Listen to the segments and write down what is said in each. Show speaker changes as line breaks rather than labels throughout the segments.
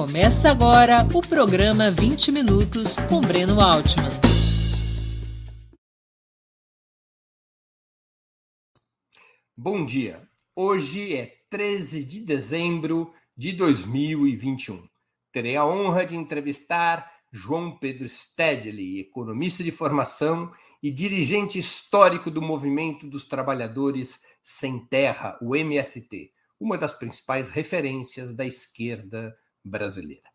Começa agora o programa 20 Minutos com Breno Altman.
Bom dia. Hoje é 13 de dezembro de 2021. Terei a honra de entrevistar João Pedro Stedley, economista de formação e dirigente histórico do Movimento dos Trabalhadores Sem Terra, o MST, uma das principais referências da esquerda brasileira.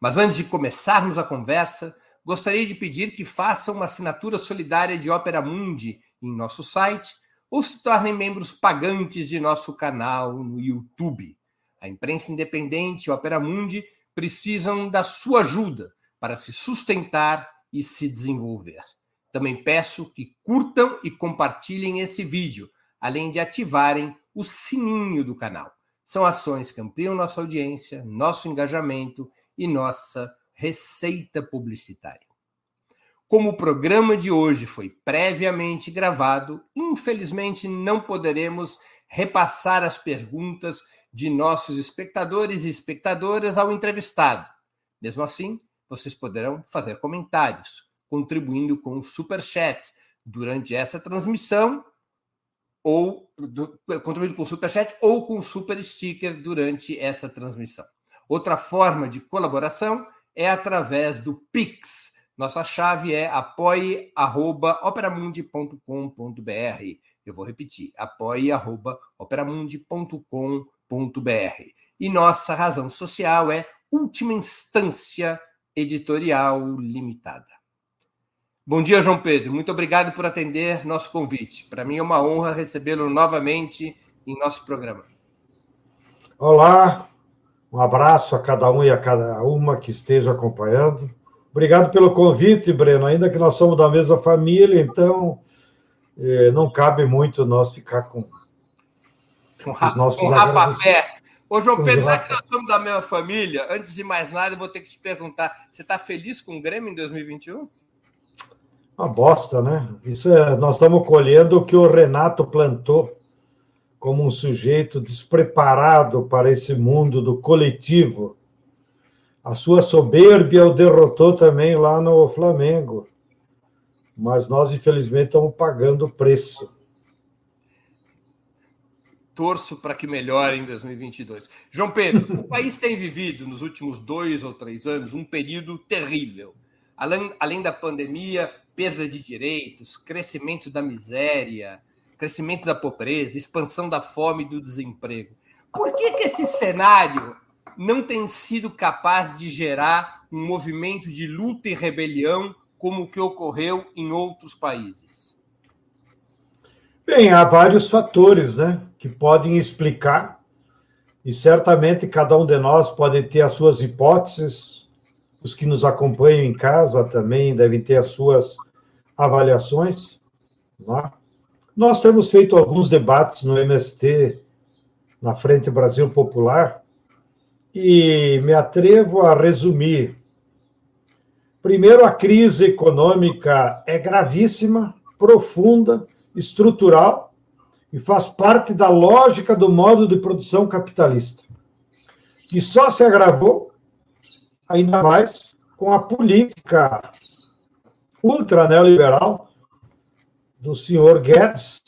Mas antes de começarmos a conversa, gostaria de pedir que façam uma assinatura solidária de Opera Mundi em nosso site ou se tornem membros pagantes de nosso canal no YouTube. A imprensa independente e Opera Mundi precisam da sua ajuda para se sustentar e se desenvolver. Também peço que curtam e compartilhem esse vídeo, além de ativarem o sininho do canal. São ações que ampliam nossa audiência, nosso engajamento e nossa receita publicitária. Como o programa de hoje foi previamente gravado, infelizmente não poderemos repassar as perguntas de nossos espectadores e espectadoras ao entrevistado. Mesmo assim, vocês poderão fazer comentários, contribuindo com o super chat durante essa transmissão ou do, contribuindo com o Superchat ou com Super Sticker durante essa transmissão. Outra forma de colaboração é através do Pix. Nossa chave é apoie.operamundi.com.br. Eu vou repetir, apoie.operamundi.com.br. E nossa razão social é Última Instância Editorial Limitada. Bom dia, João Pedro. Muito obrigado por atender nosso convite. Para mim é uma honra recebê-lo novamente em nosso programa.
Olá, um abraço a cada um e a cada uma que esteja acompanhando. Obrigado pelo convite, Breno. Ainda que nós somos da mesma família, então eh, não cabe muito nós ficar com
os nossos rapapé. Ô, João Pedro, já que nós somos da mesma família, antes de mais nada, eu vou ter que te perguntar: você está feliz com o Grêmio em 2021?
Uma bosta, né? Isso é, nós estamos colhendo o que o Renato plantou como um sujeito despreparado para esse mundo do coletivo. A sua soberbia o derrotou também lá no Flamengo. Mas nós, infelizmente, estamos pagando o preço.
Torço para que melhore em 2022. João Pedro, o país tem vivido nos últimos dois ou três anos um período terrível. Além, além da pandemia, perda de direitos, crescimento da miséria, crescimento da pobreza, expansão da fome e do desemprego. Por que, que esse cenário não tem sido capaz de gerar um movimento de luta e rebelião como o que ocorreu em outros países?
Bem, há vários fatores né, que podem explicar, e certamente cada um de nós pode ter as suas hipóteses, os que nos acompanham em casa também devem ter as suas avaliações. É? Nós temos feito alguns debates no MST, na Frente Brasil Popular, e me atrevo a resumir. Primeiro, a crise econômica é gravíssima, profunda, estrutural e faz parte da lógica do modo de produção capitalista, que só se agravou ainda mais com a política ultra neoliberal do senhor Guedes,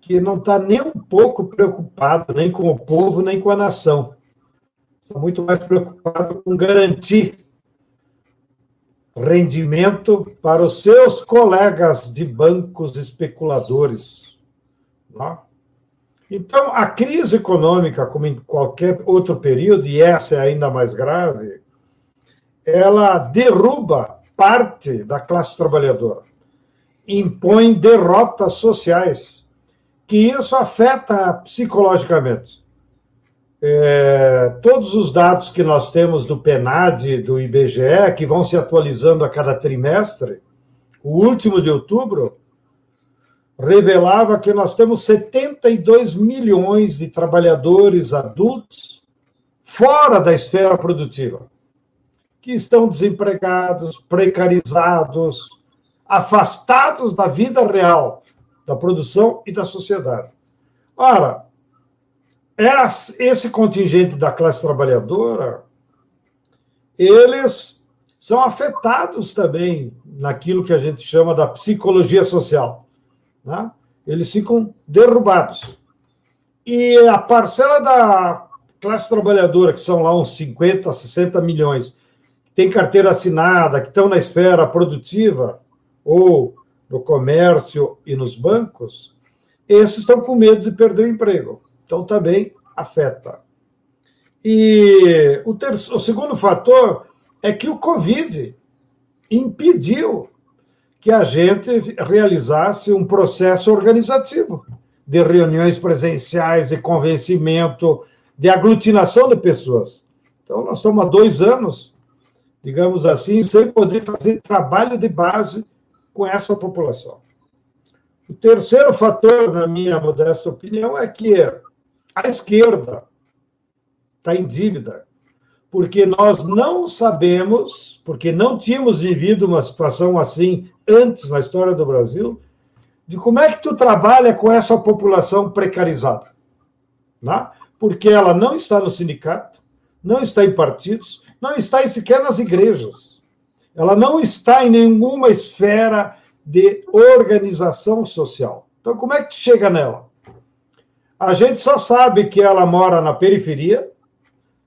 que não está nem um pouco preocupado nem com o povo, nem com a nação. Está muito mais preocupado com garantir rendimento para os seus colegas de bancos especuladores. Tá? Então, a crise econômica, como em qualquer outro período, e essa é ainda mais grave, ela derruba parte da classe trabalhadora, impõe derrotas sociais, que isso afeta psicologicamente. É, todos os dados que nós temos do PNAD, do IBGE, que vão se atualizando a cada trimestre, o último de outubro revelava que nós temos 72 milhões de trabalhadores adultos fora da esfera produtiva que estão desempregados, precarizados, afastados da vida real, da produção e da sociedade. Ora, esse contingente da classe trabalhadora eles são afetados também naquilo que a gente chama da psicologia social. Né? Eles ficam derrubados. E a parcela da classe trabalhadora, que são lá uns 50, 60 milhões, tem carteira assinada, que estão na esfera produtiva ou no comércio e nos bancos, esses estão com medo de perder o emprego. Então também afeta. E o, terceiro, o segundo fator é que o Covid impediu que a gente realizasse um processo organizativo de reuniões presenciais, de convencimento, de aglutinação de pessoas. Então, nós estamos há dois anos, digamos assim, sem poder fazer trabalho de base com essa população. O terceiro fator, na minha modesta opinião, é que a esquerda está em dívida porque nós não sabemos, porque não tínhamos vivido uma situação assim antes na história do Brasil, de como é que tu trabalha com essa população precarizada. Né? Porque ela não está no sindicato, não está em partidos, não está sequer nas igrejas. Ela não está em nenhuma esfera de organização social. Então, como é que chega nela? A gente só sabe que ela mora na periferia,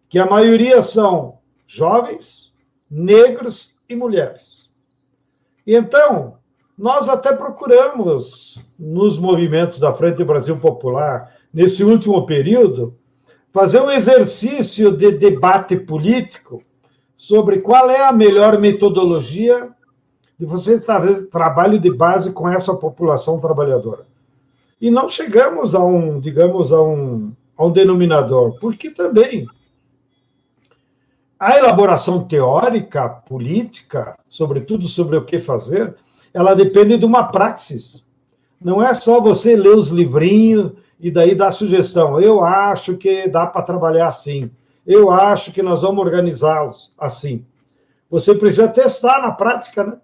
que a maioria são jovens, negros e mulheres. E então, nós até procuramos, nos movimentos da Frente Brasil Popular, nesse último período, fazer um exercício de debate político sobre qual é a melhor metodologia de você fazer trabalho de base com essa população trabalhadora. E não chegamos a um, digamos, a um, a um denominador, porque também a elaboração teórica, política, sobretudo sobre o que fazer, ela depende de uma praxis. Não é só você ler os livrinhos e daí dar sugestão. Eu acho que dá para trabalhar assim. Eu acho que nós vamos organizá-los assim. Você precisa testar na prática, né?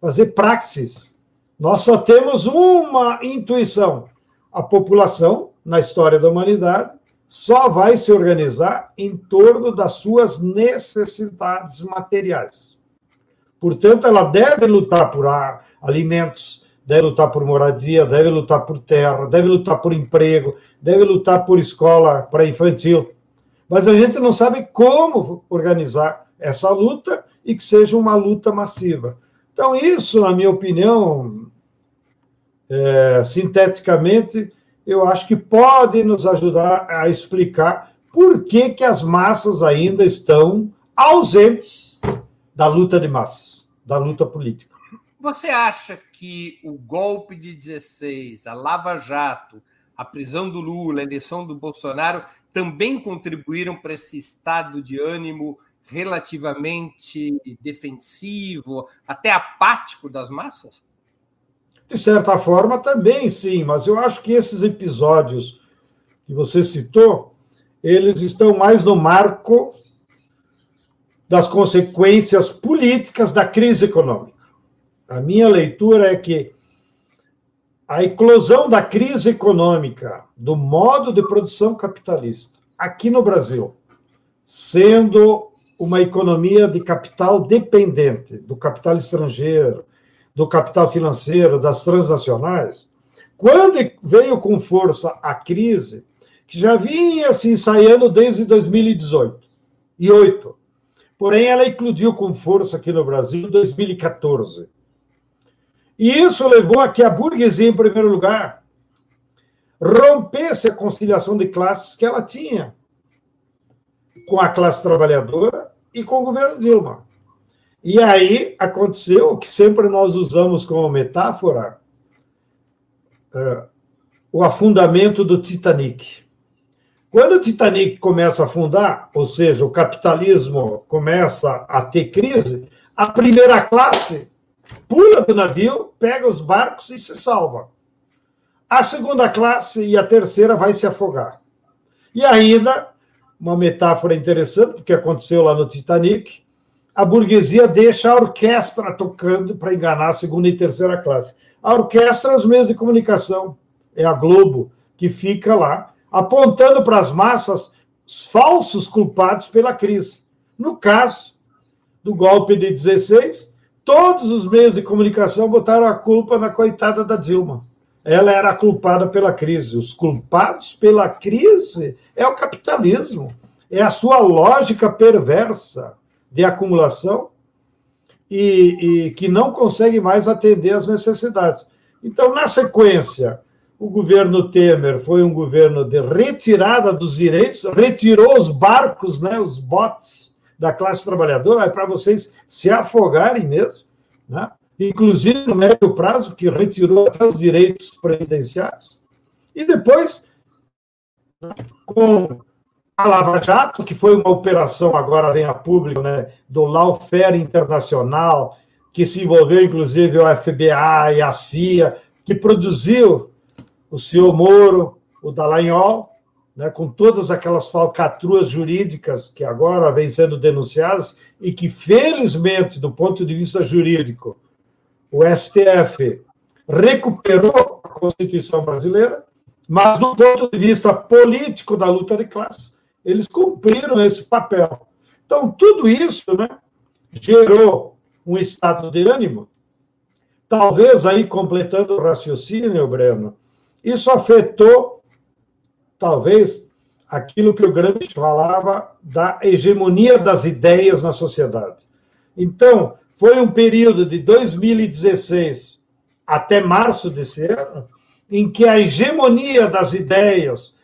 fazer praxis. Nós só temos uma intuição. A população, na história da humanidade, só vai se organizar em torno das suas necessidades materiais. Portanto, ela deve lutar por alimentos, deve lutar por moradia, deve lutar por terra, deve lutar por emprego, deve lutar por escola para infantil. Mas a gente não sabe como organizar essa luta e que seja uma luta massiva. Então, isso, na minha opinião, é, sinteticamente, eu acho que pode nos ajudar a explicar por que, que as massas ainda estão ausentes da luta de massas, da luta política.
Você acha que o golpe de 16, a Lava Jato, a prisão do Lula, a eleição do Bolsonaro também contribuíram para esse estado de ânimo relativamente defensivo, até apático das massas?
De certa forma, também sim, mas eu acho que esses episódios que você citou, eles estão mais no marco das consequências políticas da crise econômica. A minha leitura é que a eclosão da crise econômica, do modo de produção capitalista, aqui no Brasil, sendo uma economia de capital dependente do capital estrangeiro, do capital financeiro, das transnacionais, quando veio com força a crise, que já vinha se ensaiando desde 2018 e 8. Porém, ela eclodiu com força aqui no Brasil em 2014. E isso levou a que a burguesia, em primeiro lugar, rompesse a conciliação de classes que ela tinha com a classe trabalhadora e com o governo Dilma. E aí aconteceu o que sempre nós usamos como metáfora, uh, o afundamento do Titanic. Quando o Titanic começa a afundar, ou seja, o capitalismo começa a ter crise, a primeira classe pula do navio, pega os barcos e se salva. A segunda classe e a terceira vai se afogar. E ainda, uma metáfora interessante, porque aconteceu lá no Titanic, a burguesia deixa a orquestra tocando para enganar a segunda e terceira classe. A orquestra é os meios de comunicação, é a Globo, que fica lá apontando para as massas os falsos culpados pela crise. No caso, do golpe de 16, todos os meios de comunicação botaram a culpa na coitada da Dilma. Ela era culpada pela crise. Os culpados pela crise é o capitalismo, é a sua lógica perversa de acumulação e, e que não consegue mais atender às necessidades. Então, na sequência, o governo Temer foi um governo de retirada dos direitos, retirou os barcos, né, os botes da classe trabalhadora, é para vocês se afogarem mesmo, né? inclusive no médio prazo, que retirou até os direitos previdenciários. E depois, com a Lava Jato, que foi uma operação, agora vem a público, né, do Lawfare Internacional, que se envolveu inclusive o FBI e a CIA, que produziu o senhor Moro, o Dallagnol, né, com todas aquelas falcatruas jurídicas que agora vêm sendo denunciadas e que, felizmente, do ponto de vista jurídico, o STF recuperou a Constituição brasileira, mas do ponto de vista político da luta de classes, eles cumpriram esse papel. Então, tudo isso né, gerou um estado de ânimo, talvez aí completando o raciocínio, Breno, isso afetou, talvez, aquilo que o Gramsci falava da hegemonia das ideias na sociedade. Então, foi um período de 2016 até março desse ano, em que a hegemonia das ideias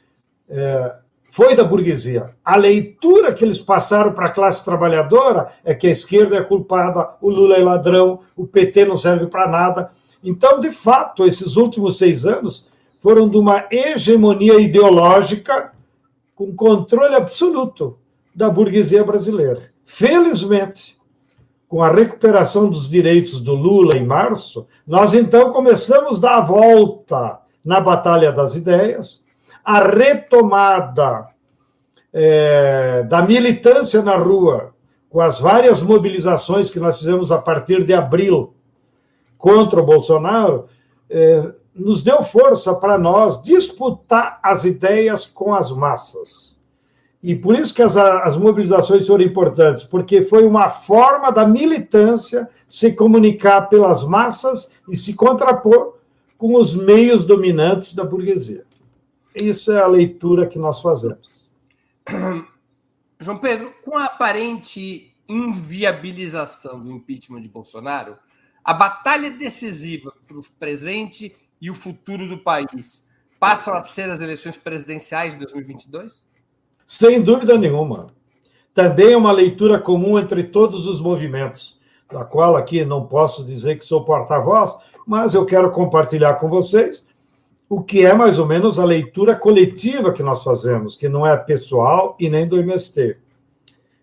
é, foi da burguesia. A leitura que eles passaram para a classe trabalhadora é que a esquerda é culpada, o Lula é ladrão, o PT não serve para nada. Então, de fato, esses últimos seis anos foram de uma hegemonia ideológica com controle absoluto da burguesia brasileira. Felizmente, com a recuperação dos direitos do Lula em março, nós então começamos a dar a volta na Batalha das Ideias, a retomada é, da militância na rua, com as várias mobilizações que nós fizemos a partir de abril contra o Bolsonaro, é, nos deu força para nós disputar as ideias com as massas. E por isso que as, as mobilizações foram importantes, porque foi uma forma da militância se comunicar pelas massas e se contrapor com os meios dominantes da burguesia. Isso é a leitura que nós fazemos.
João Pedro, com a aparente inviabilização do impeachment de Bolsonaro, a batalha decisiva para o presente e o futuro do país passam a ser as eleições presidenciais de 2022?
Sem dúvida nenhuma. Também é uma leitura comum entre todos os movimentos, da qual aqui não posso dizer que sou porta-voz, mas eu quero compartilhar com vocês o que é mais ou menos a leitura coletiva que nós fazemos, que não é pessoal e nem do MST.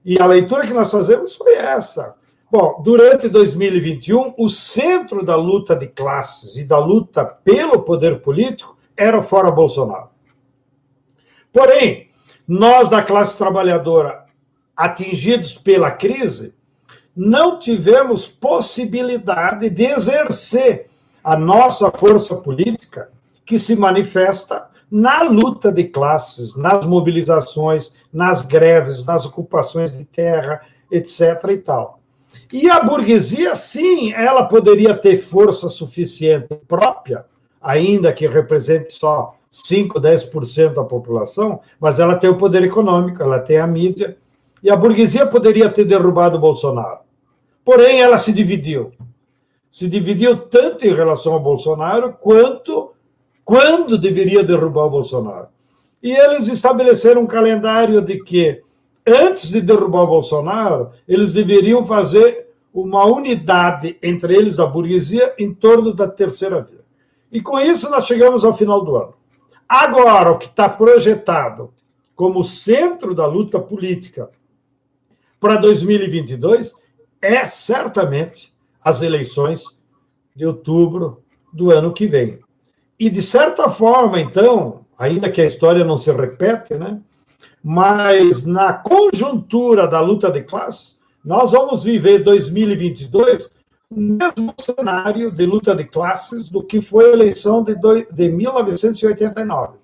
E a leitura que nós fazemos foi essa. Bom, durante 2021, o centro da luta de classes e da luta pelo poder político era fora Bolsonaro. Porém, nós da classe trabalhadora, atingidos pela crise, não tivemos possibilidade de exercer a nossa força política que se manifesta na luta de classes, nas mobilizações, nas greves, nas ocupações de terra, etc. e tal. E a burguesia, sim, ela poderia ter força suficiente própria, ainda que represente só 5, 10% da população, mas ela tem o poder econômico, ela tem a mídia, e a burguesia poderia ter derrubado o Bolsonaro. Porém, ela se dividiu. Se dividiu tanto em relação ao Bolsonaro quanto quando deveria derrubar o Bolsonaro. E eles estabeleceram um calendário de que antes de derrubar o Bolsonaro, eles deveriam fazer uma unidade entre eles, da burguesia, em torno da terceira via. E com isso nós chegamos ao final do ano. Agora, o que está projetado como centro da luta política para 2022 é certamente as eleições de outubro do ano que vem. E, de certa forma, então, ainda que a história não se repete, né? Mas na conjuntura da luta de classe, nós vamos viver 2022 o mesmo cenário de luta de classes do que foi a eleição de 1989.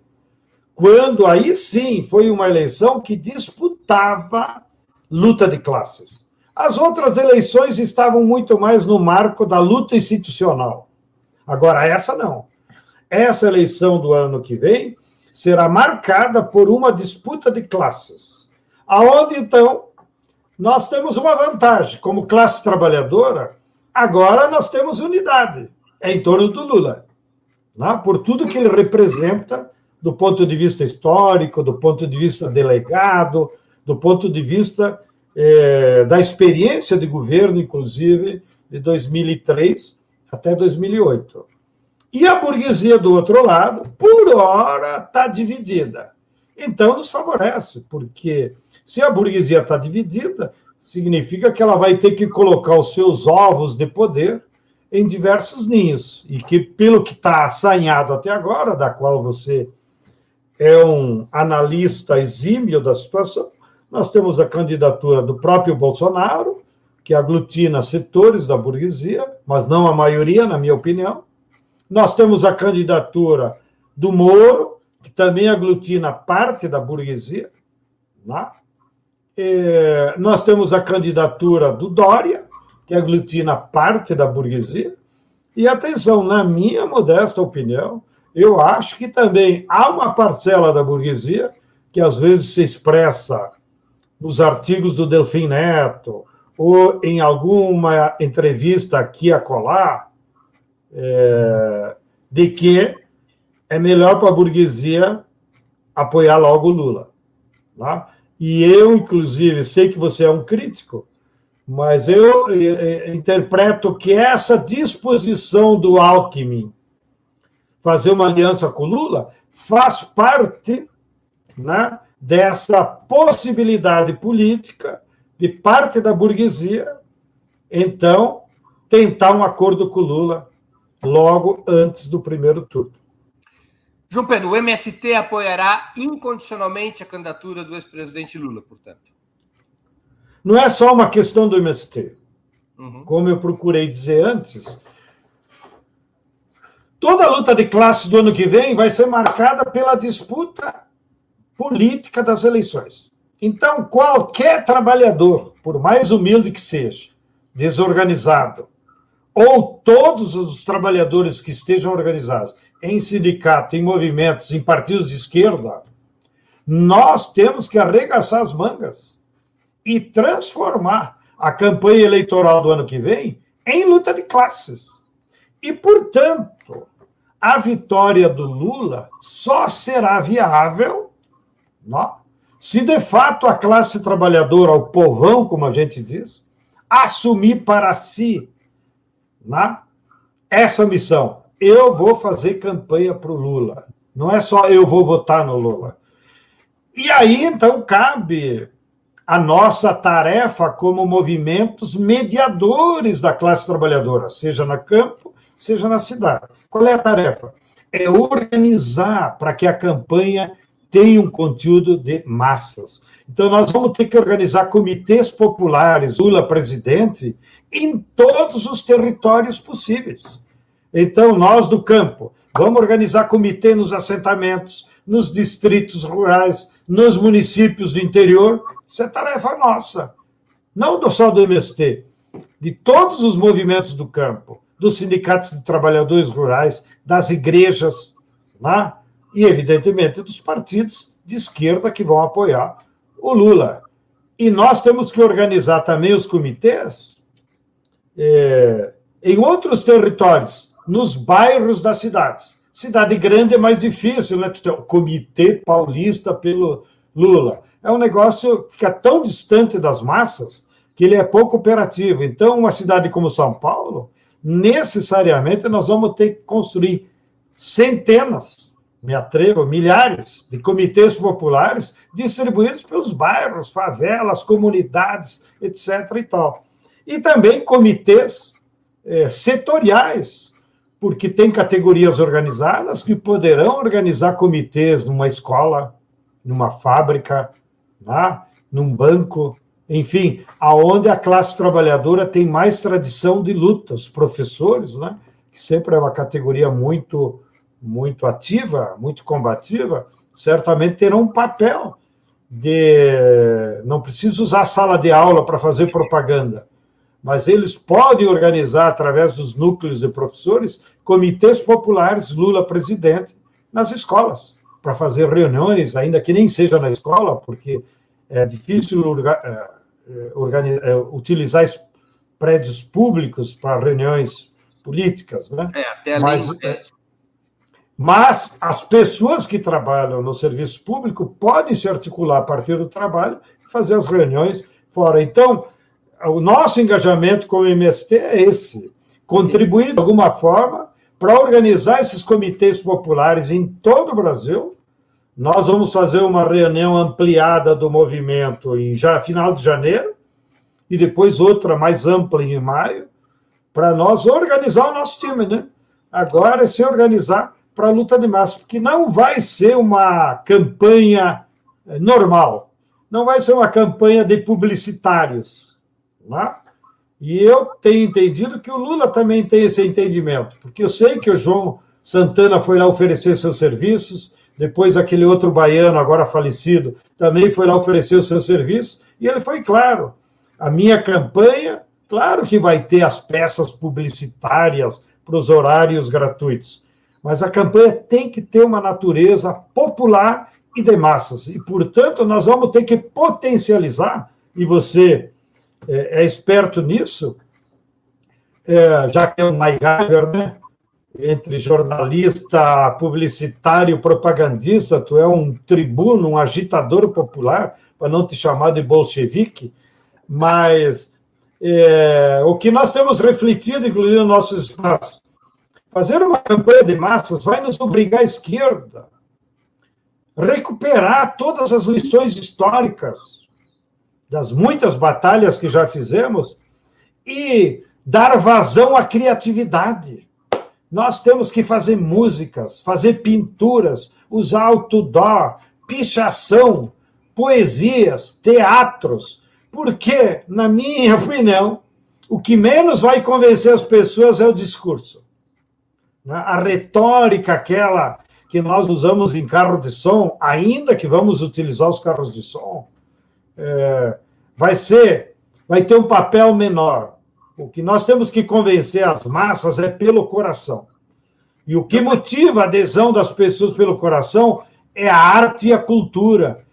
Quando aí sim foi uma eleição que disputava luta de classes. As outras eleições estavam muito mais no marco da luta institucional. Agora, essa não. Essa eleição do ano que vem será marcada por uma disputa de classes, aonde então nós temos uma vantagem como classe trabalhadora. Agora nós temos unidade é em torno do Lula, né? por tudo que ele representa do ponto de vista histórico, do ponto de vista delegado, do ponto de vista é, da experiência de governo, inclusive, de 2003 até 2008. E a burguesia do outro lado, por hora, está dividida. Então, nos favorece, porque se a burguesia está dividida, significa que ela vai ter que colocar os seus ovos de poder em diversos ninhos. E que, pelo que está assanhado até agora, da qual você é um analista exímio da situação, nós temos a candidatura do próprio Bolsonaro, que aglutina setores da burguesia, mas não a maioria, na minha opinião. Nós temos a candidatura do Moro, que também aglutina parte da burguesia. Né? É, nós temos a candidatura do Dória, que aglutina parte da burguesia. E atenção, na minha modesta opinião, eu acho que também há uma parcela da burguesia que às vezes se expressa nos artigos do Delfim Neto ou em alguma entrevista aqui a colar, é, de que é melhor para a burguesia apoiar logo o Lula. Tá? E eu, inclusive, sei que você é um crítico, mas eu eh, eh, interpreto que essa disposição do Alckmin fazer uma aliança com Lula faz parte né, dessa possibilidade política de parte da burguesia, então, tentar um acordo com Lula logo antes do primeiro turno.
João Pedro, o MST apoiará incondicionalmente a candidatura do ex-presidente Lula, portanto.
Não é só uma questão do MST. Uhum. Como eu procurei dizer antes, toda a luta de classe do ano que vem vai ser marcada pela disputa política das eleições. Então, qualquer trabalhador, por mais humilde que seja, desorganizado, ou todos os trabalhadores que estejam organizados em sindicato, em movimentos, em partidos de esquerda, nós temos que arregaçar as mangas e transformar a campanha eleitoral do ano que vem em luta de classes. E, portanto, a vitória do Lula só será viável não? se, de fato, a classe trabalhadora, o povão, como a gente diz, assumir para si não? essa missão. Eu vou fazer campanha para o Lula. Não é só eu vou votar no Lula. E aí, então, cabe a nossa tarefa como movimentos mediadores da classe trabalhadora, seja no campo, seja na cidade. Qual é a tarefa? É organizar para que a campanha tenha um conteúdo de massas. Então, nós vamos ter que organizar comitês populares, Lula presidente, em todos os territórios possíveis. Então, nós do campo, vamos organizar comitê nos assentamentos, nos distritos rurais, nos municípios do interior, isso é tarefa nossa. Não só do MST, de todos os movimentos do campo, dos sindicatos de trabalhadores rurais, das igrejas, né? e, evidentemente, dos partidos de esquerda que vão apoiar o Lula. E nós temos que organizar também os comitês é, em outros territórios, nos bairros das cidades. Cidade grande é mais difícil, né? O Comitê Paulista pelo Lula. É um negócio que é tão distante das massas que ele é pouco operativo. Então, uma cidade como São Paulo, necessariamente nós vamos ter que construir centenas, me atrevo, milhares de comitês populares distribuídos pelos bairros, favelas, comunidades, etc. e tal. E também comitês é, setoriais, porque tem categorias organizadas que poderão organizar comitês numa escola, numa fábrica, né? num banco, enfim, aonde a classe trabalhadora tem mais tradição de luta, os professores, né? que sempre é uma categoria muito, muito ativa, muito combativa, certamente terão um papel de. Não precisa usar a sala de aula para fazer propaganda, mas eles podem organizar, através dos núcleos de professores, comitês populares Lula presidente nas escolas, para fazer reuniões, ainda que nem seja na escola, porque é difícil é, é, é, utilizar prédios públicos para reuniões políticas, né? É, até mas, mas as pessoas que trabalham no serviço público podem se articular a partir do trabalho e fazer as reuniões fora. Então, o nosso engajamento com o MST é esse: contribuir de alguma forma para organizar esses comitês populares em todo o Brasil. Nós vamos fazer uma reunião ampliada do movimento em já, final de janeiro e depois outra mais ampla em maio, para nós organizar o nosso time, né? Agora é se organizar para a luta de massa, porque não vai ser uma campanha eh, normal, não vai ser uma campanha de publicitários. Né? E eu tenho entendido que o Lula também tem esse entendimento, porque eu sei que o João Santana foi lá oferecer seus serviços, depois aquele outro baiano, agora falecido, também foi lá oferecer seus serviços, e ele foi claro: a minha campanha, claro que vai ter as peças publicitárias para os horários gratuitos, mas a campanha tem que ter uma natureza popular e de massas. E, portanto, nós vamos ter que potencializar, e você é, é esperto nisso, é, já que é um MacGyver, né? Entre jornalista, publicitário, propagandista, tu é um tribuno, um agitador popular, para não te chamar de bolchevique, mas é, o que nós temos refletido, inclusive, no nosso espaço, Fazer uma campanha de massas vai nos obrigar à esquerda recuperar todas as lições históricas das muitas batalhas que já fizemos e dar vazão à criatividade. Nós temos que fazer músicas, fazer pinturas, usar outdoor, pichação, poesias, teatros, porque, na minha opinião, o que menos vai convencer as pessoas é o discurso. Né? A retórica aquela que nós usamos em carro de som, ainda que vamos utilizar os carros de som, é, vai ser, vai ter um papel menor. O que nós temos que convencer as massas é pelo coração. E o que motiva a adesão das pessoas pelo coração é a arte e a cultura,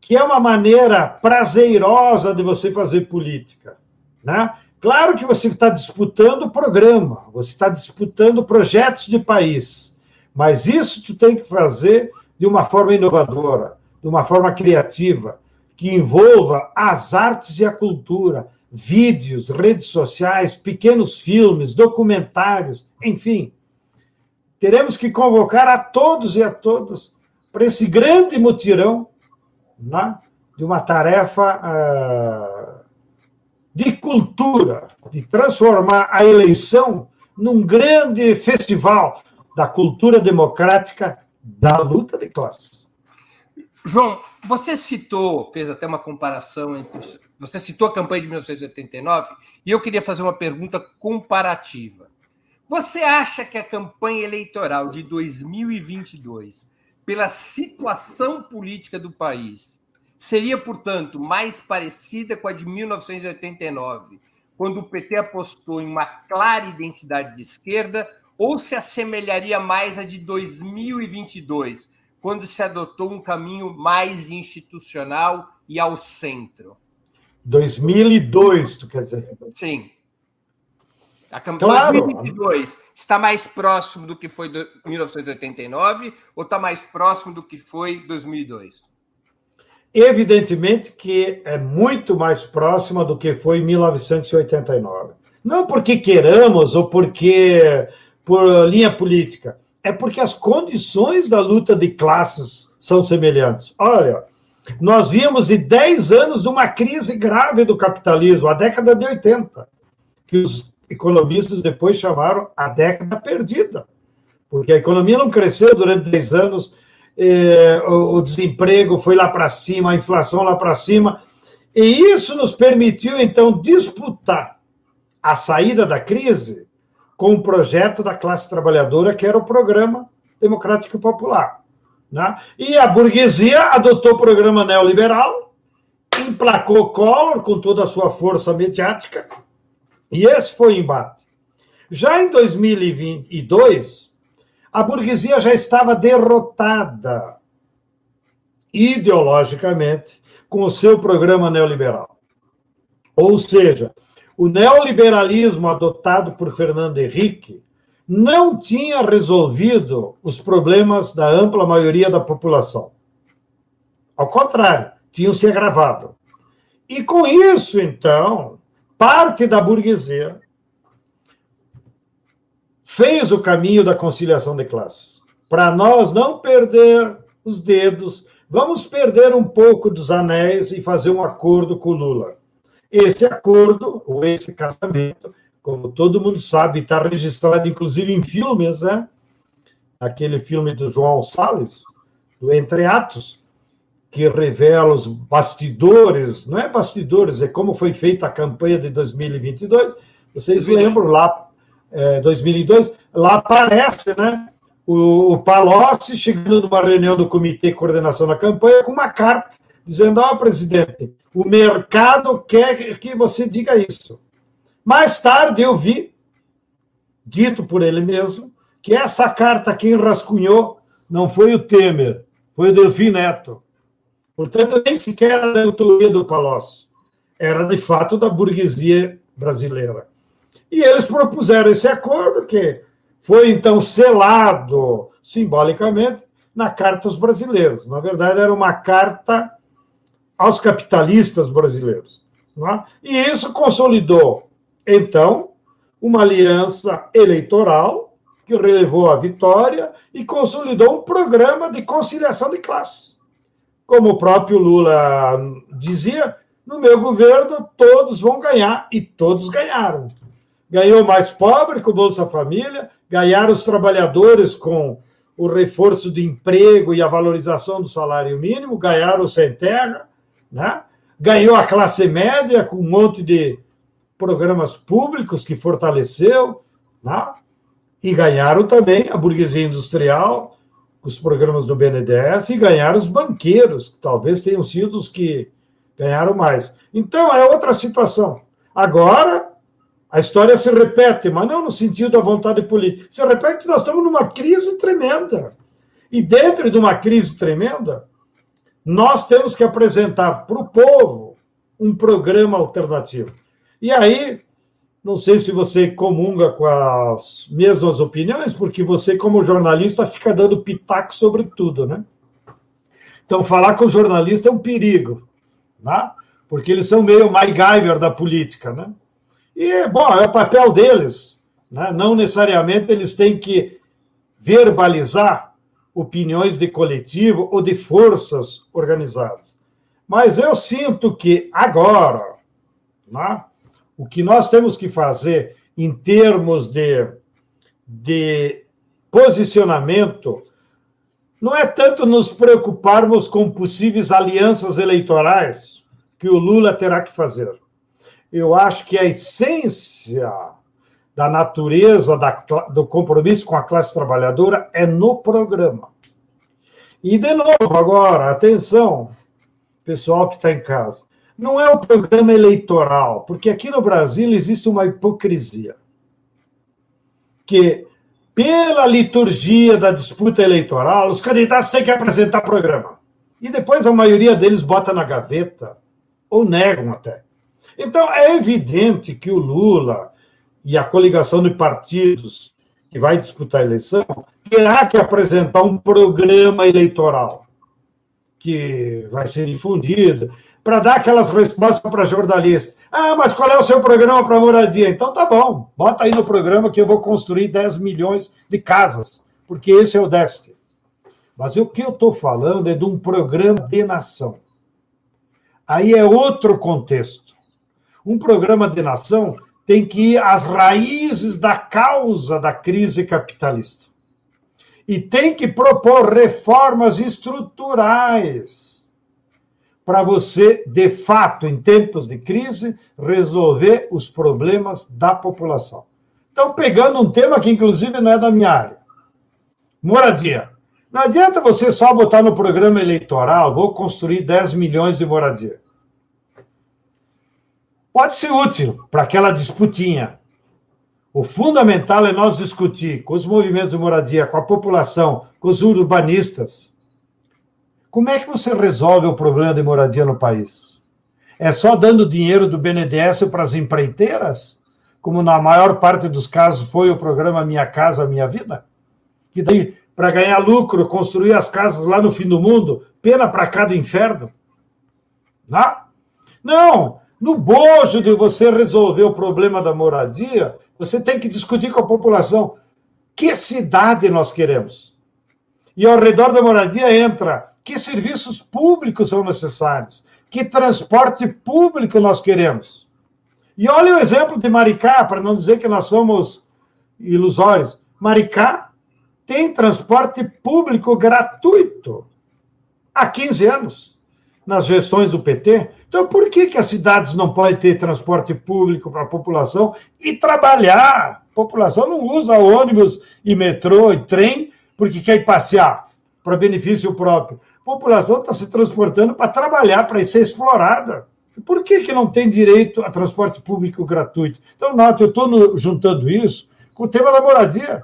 que é uma maneira prazerosa de você fazer política, né? Claro que você está disputando o programa, você está disputando projetos de país, mas isso tu tem que fazer de uma forma inovadora, de uma forma criativa, que envolva as artes e a cultura, vídeos, redes sociais, pequenos filmes, documentários, enfim. Teremos que convocar a todos e a todas para esse grande mutirão né, de uma tarefa. Uh, de cultura, de transformar a eleição num grande festival da cultura democrática da luta de classes.
João, você citou, fez até uma comparação entre. Você citou a campanha de 1989 e eu queria fazer uma pergunta comparativa. Você acha que a campanha eleitoral de 2022, pela situação política do país, seria, portanto, mais parecida com a de 1989, quando o PT apostou em uma clara identidade de esquerda, ou se assemelharia mais à de 2022, quando se adotou um caminho mais institucional e ao centro?
2002, tu quer dizer?
Sim. A campanha claro. 2022 está mais próximo do que foi 1989 ou está mais próximo do que foi 2002?
Evidentemente que é muito mais próxima do que foi em 1989. Não porque queiramos ou porque por linha política, é porque as condições da luta de classes são semelhantes. Olha, nós vimos de 10 anos de uma crise grave do capitalismo, a década de 80, que os economistas depois chamaram a década perdida, porque a economia não cresceu durante 10 anos é, o, o desemprego foi lá para cima, a inflação lá para cima. E isso nos permitiu, então, disputar a saída da crise com o projeto da classe trabalhadora, que era o Programa Democrático Popular. Né? E a burguesia adotou o programa neoliberal, emplacou Collor com toda a sua força mediática, e esse foi o embate. Já em 2022, a burguesia já estava derrotada ideologicamente com o seu programa neoliberal. Ou seja, o neoliberalismo adotado por Fernando Henrique não tinha resolvido os problemas da ampla maioria da população. Ao contrário, tinham se agravado. E com isso, então, parte da burguesia fez o caminho da conciliação de classes. Para nós não perder os dedos, vamos perder um pouco dos anéis e fazer um acordo com o Lula. Esse acordo, ou esse casamento, como todo mundo sabe, está registrado inclusive em filmes, né? Aquele filme do João Salles, do Entre Atos, que revela os bastidores, não é bastidores, é como foi feita a campanha de 2022. Vocês lembram lá, é, 2002, lá aparece, né? O, o Palocci chegando numa reunião do Comitê de Coordenação da Campanha com uma carta dizendo: Ó, oh, presidente, o mercado quer que você diga isso. Mais tarde eu vi, dito por ele mesmo, que essa carta quem rascunhou não foi o Temer, foi o Delfim Neto. Portanto, nem sequer era da autoria do Palocci. Era, de fato, da burguesia brasileira. E eles propuseram esse acordo, que foi, então, selado simbolicamente na Carta aos Brasileiros. Na verdade, era uma carta aos capitalistas brasileiros. É? E isso consolidou então, uma aliança eleitoral que relevou a vitória e consolidou um programa de conciliação de classes. Como o próprio Lula dizia, no meu governo todos vão ganhar e todos ganharam. Ganhou mais pobre com o Bolsa Família, ganharam os trabalhadores com o reforço do emprego e a valorização do salário mínimo, ganharam o sem terra, né? ganhou a classe média com um monte de programas públicos que fortaleceu, né? e ganharam também a burguesia industrial, os programas do BNDES, e ganharam os banqueiros, que talvez tenham sido os que ganharam mais. Então, é outra situação. Agora, a história se repete, mas não no sentido da vontade política. Se repete que nós estamos numa crise tremenda. E dentro de uma crise tremenda, nós temos que apresentar para o povo um programa alternativo. E aí, não sei se você comunga com as mesmas opiniões, porque você, como jornalista, fica dando pitaco sobre tudo, né? Então, falar com o jornalista é um perigo, né? Porque eles são meio MacGyver da política, né? E, bom, é o papel deles, né? Não necessariamente eles têm que verbalizar opiniões de coletivo ou de forças organizadas. Mas eu sinto que agora, né? O que nós temos que fazer em termos de, de posicionamento não é tanto nos preocuparmos com possíveis alianças eleitorais que o Lula terá que fazer. Eu acho que a essência da natureza da, do compromisso com a classe trabalhadora é no programa. E, de novo, agora, atenção, pessoal que está em casa não é o programa eleitoral, porque aqui no Brasil existe uma hipocrisia. Que, pela liturgia da disputa eleitoral, os candidatos têm que apresentar programa. E depois a maioria deles bota na gaveta, ou negam até. Então, é evidente que o Lula e a coligação de partidos que vai disputar a eleição terá que apresentar um programa eleitoral que vai ser difundido para dar aquelas respostas para jornalistas. Ah, mas qual é o seu programa para moradia? Então tá bom, bota aí no programa que eu vou construir 10 milhões de casas, porque esse é o déficit. Mas o que eu estou falando é de um programa de nação. Aí é outro contexto. Um programa de nação tem que ir às raízes da causa da crise capitalista. E tem que propor reformas estruturais para você, de fato, em tempos de crise, resolver os problemas da população. Então, pegando um tema que, inclusive, não é da minha área: moradia. Não adianta você só botar no programa eleitoral, vou construir 10 milhões de moradia. Pode ser útil para aquela disputinha. O fundamental é nós discutir com os movimentos de moradia, com a população, com os urbanistas. Como é que você resolve o problema de moradia no país? É só dando dinheiro do BNDES para as empreiteiras? Como na maior parte dos casos foi o programa Minha Casa Minha Vida? Que daí para ganhar lucro, construir as casas lá no fim do mundo, pena para cá do inferno. Não, não, no bojo de você resolver o problema da moradia, você tem que discutir com a população que cidade nós queremos. E ao redor da moradia entra que serviços públicos são necessários, que transporte público nós queremos. E olha o exemplo de Maricá, para não dizer que nós somos ilusórios. Maricá tem transporte público gratuito há 15 anos, nas gestões do PT. Então, por que, que as cidades não podem ter transporte público para a população e trabalhar? A população não usa ônibus e metrô e trem porque quer passear para benefício próprio. A população está se transportando para trabalhar, para ser explorada. Por que, que não tem direito a transporte público gratuito? Então, note, eu estou juntando isso com o tema da moradia.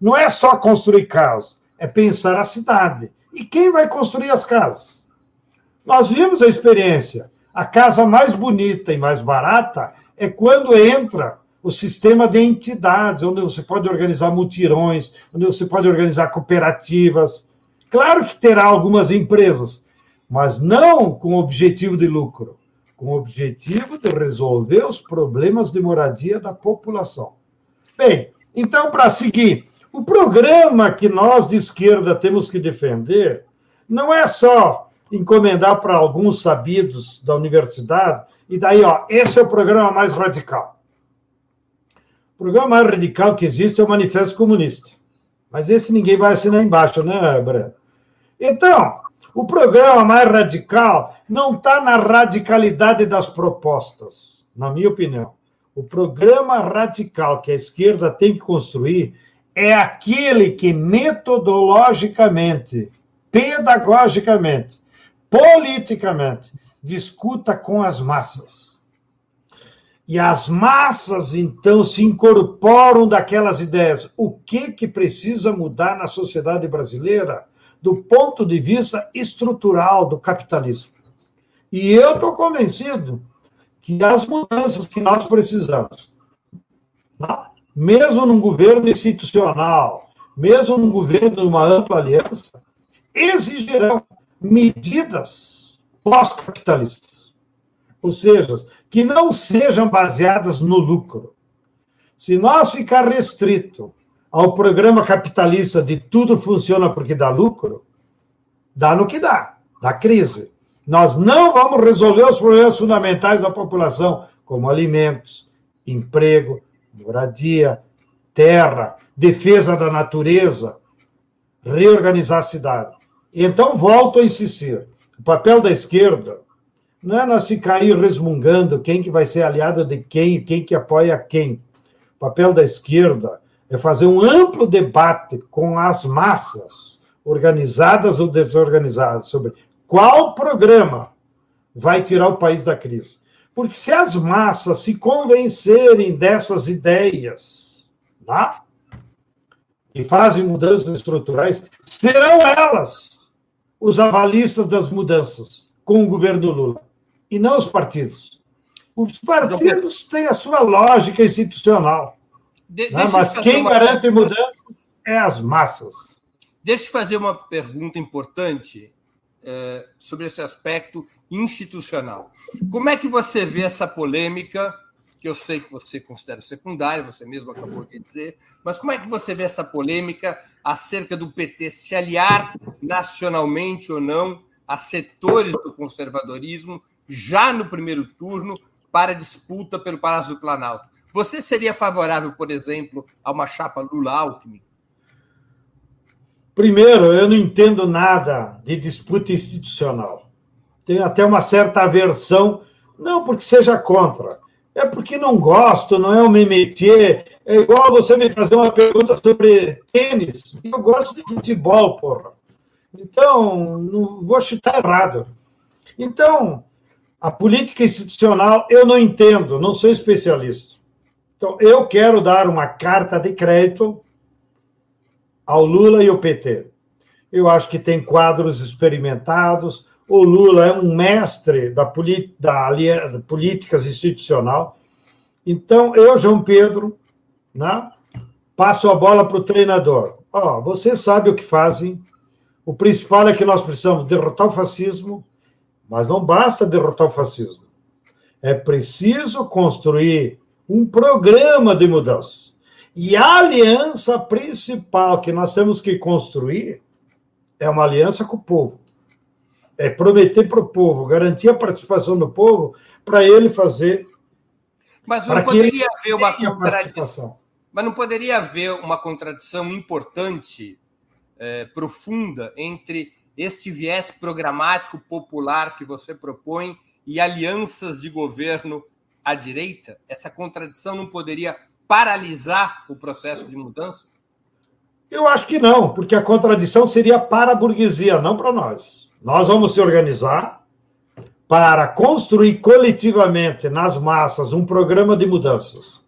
Não é só construir casas, é pensar a cidade. E quem vai construir as casas? Nós vimos a experiência. A casa mais bonita e mais barata é quando entra o sistema de entidades, onde você pode organizar mutirões, onde você pode organizar cooperativas. Claro que terá algumas empresas, mas não com objetivo de lucro, com o objetivo de resolver os problemas de moradia da população. Bem, então, para seguir, o programa que nós de esquerda temos que defender não é só encomendar para alguns sabidos da universidade e daí, ó, esse é o programa mais radical. O programa mais radical que existe é o Manifesto Comunista. Mas esse ninguém vai assinar embaixo, né, Breno? Então, o programa mais radical não está na radicalidade das propostas, na minha opinião. O programa radical que a esquerda tem que construir é aquele que metodologicamente, pedagogicamente, politicamente, discuta com as massas. E as massas, então, se incorporam daquelas ideias. O que, que precisa mudar na sociedade brasileira do ponto de vista estrutural do capitalismo? E eu estou convencido que as mudanças que nós precisamos, mesmo num governo institucional, mesmo num governo de uma ampla aliança, exigirão medidas pós-capitalistas. Ou seja, que não sejam baseadas no lucro. Se nós ficar restrito ao programa capitalista de tudo funciona porque dá lucro, dá no que dá, dá crise. Nós não vamos resolver os problemas fundamentais da população, como alimentos, emprego, moradia, terra, defesa da natureza, reorganizar a cidade. Então, volto a insistir: o papel da esquerda não é nós ficar aí resmungando quem que vai ser aliado de quem, quem que apoia quem. O papel da esquerda é fazer um amplo debate com as massas, organizadas ou desorganizadas, sobre qual programa vai tirar o país da crise. Porque se as massas se convencerem dessas ideias, tá? que fazem mudanças estruturais, serão elas os avalistas das mudanças com o governo Lula, e não os partidos. Os partidos têm a sua lógica institucional, de, né? mas quem uma... garante mudanças é as massas.
Deixa eu fazer uma pergunta importante é, sobre esse aspecto institucional. Como é que você vê essa polêmica, que eu sei que você considera secundária, você mesmo acabou de dizer, mas como é que você vê essa polêmica acerca do PT se aliar nacionalmente ou não a setores do conservadorismo já no primeiro turno para disputa pelo Palácio do Planalto? Você seria favorável, por exemplo, a uma chapa Lula-Alckmin?
Primeiro, eu não entendo nada de disputa institucional tenho até uma certa aversão, não porque seja contra, é porque não gosto, não é um métier. É igual você me fazer uma pergunta sobre tênis. Eu gosto de futebol, porra. Então, não vou chutar errado. Então, a política institucional eu não entendo, não sou especialista. Então, eu quero dar uma carta de crédito ao Lula e ao PT. Eu acho que tem quadros experimentados. O Lula é um mestre da, da, da políticas institucional. Então, eu, João Pedro, né, passo a bola para o treinador. Oh, você sabe o que fazem. O principal é que nós precisamos derrotar o fascismo, mas não basta derrotar o fascismo. É preciso construir um programa de mudança. E a aliança principal que nós temos que construir é uma aliança com o povo. É prometer para o povo, garantir a participação do povo para ele fazer.
Mas não poderia haver uma contradição. Mas não poderia haver uma contradição importante, é, profunda, entre este viés programático popular que você propõe e alianças de governo à direita? Essa contradição não poderia paralisar o processo de mudança?
Eu acho que não, porque a contradição seria para a burguesia, não para nós. Nós vamos se organizar para construir coletivamente nas massas um programa de mudanças.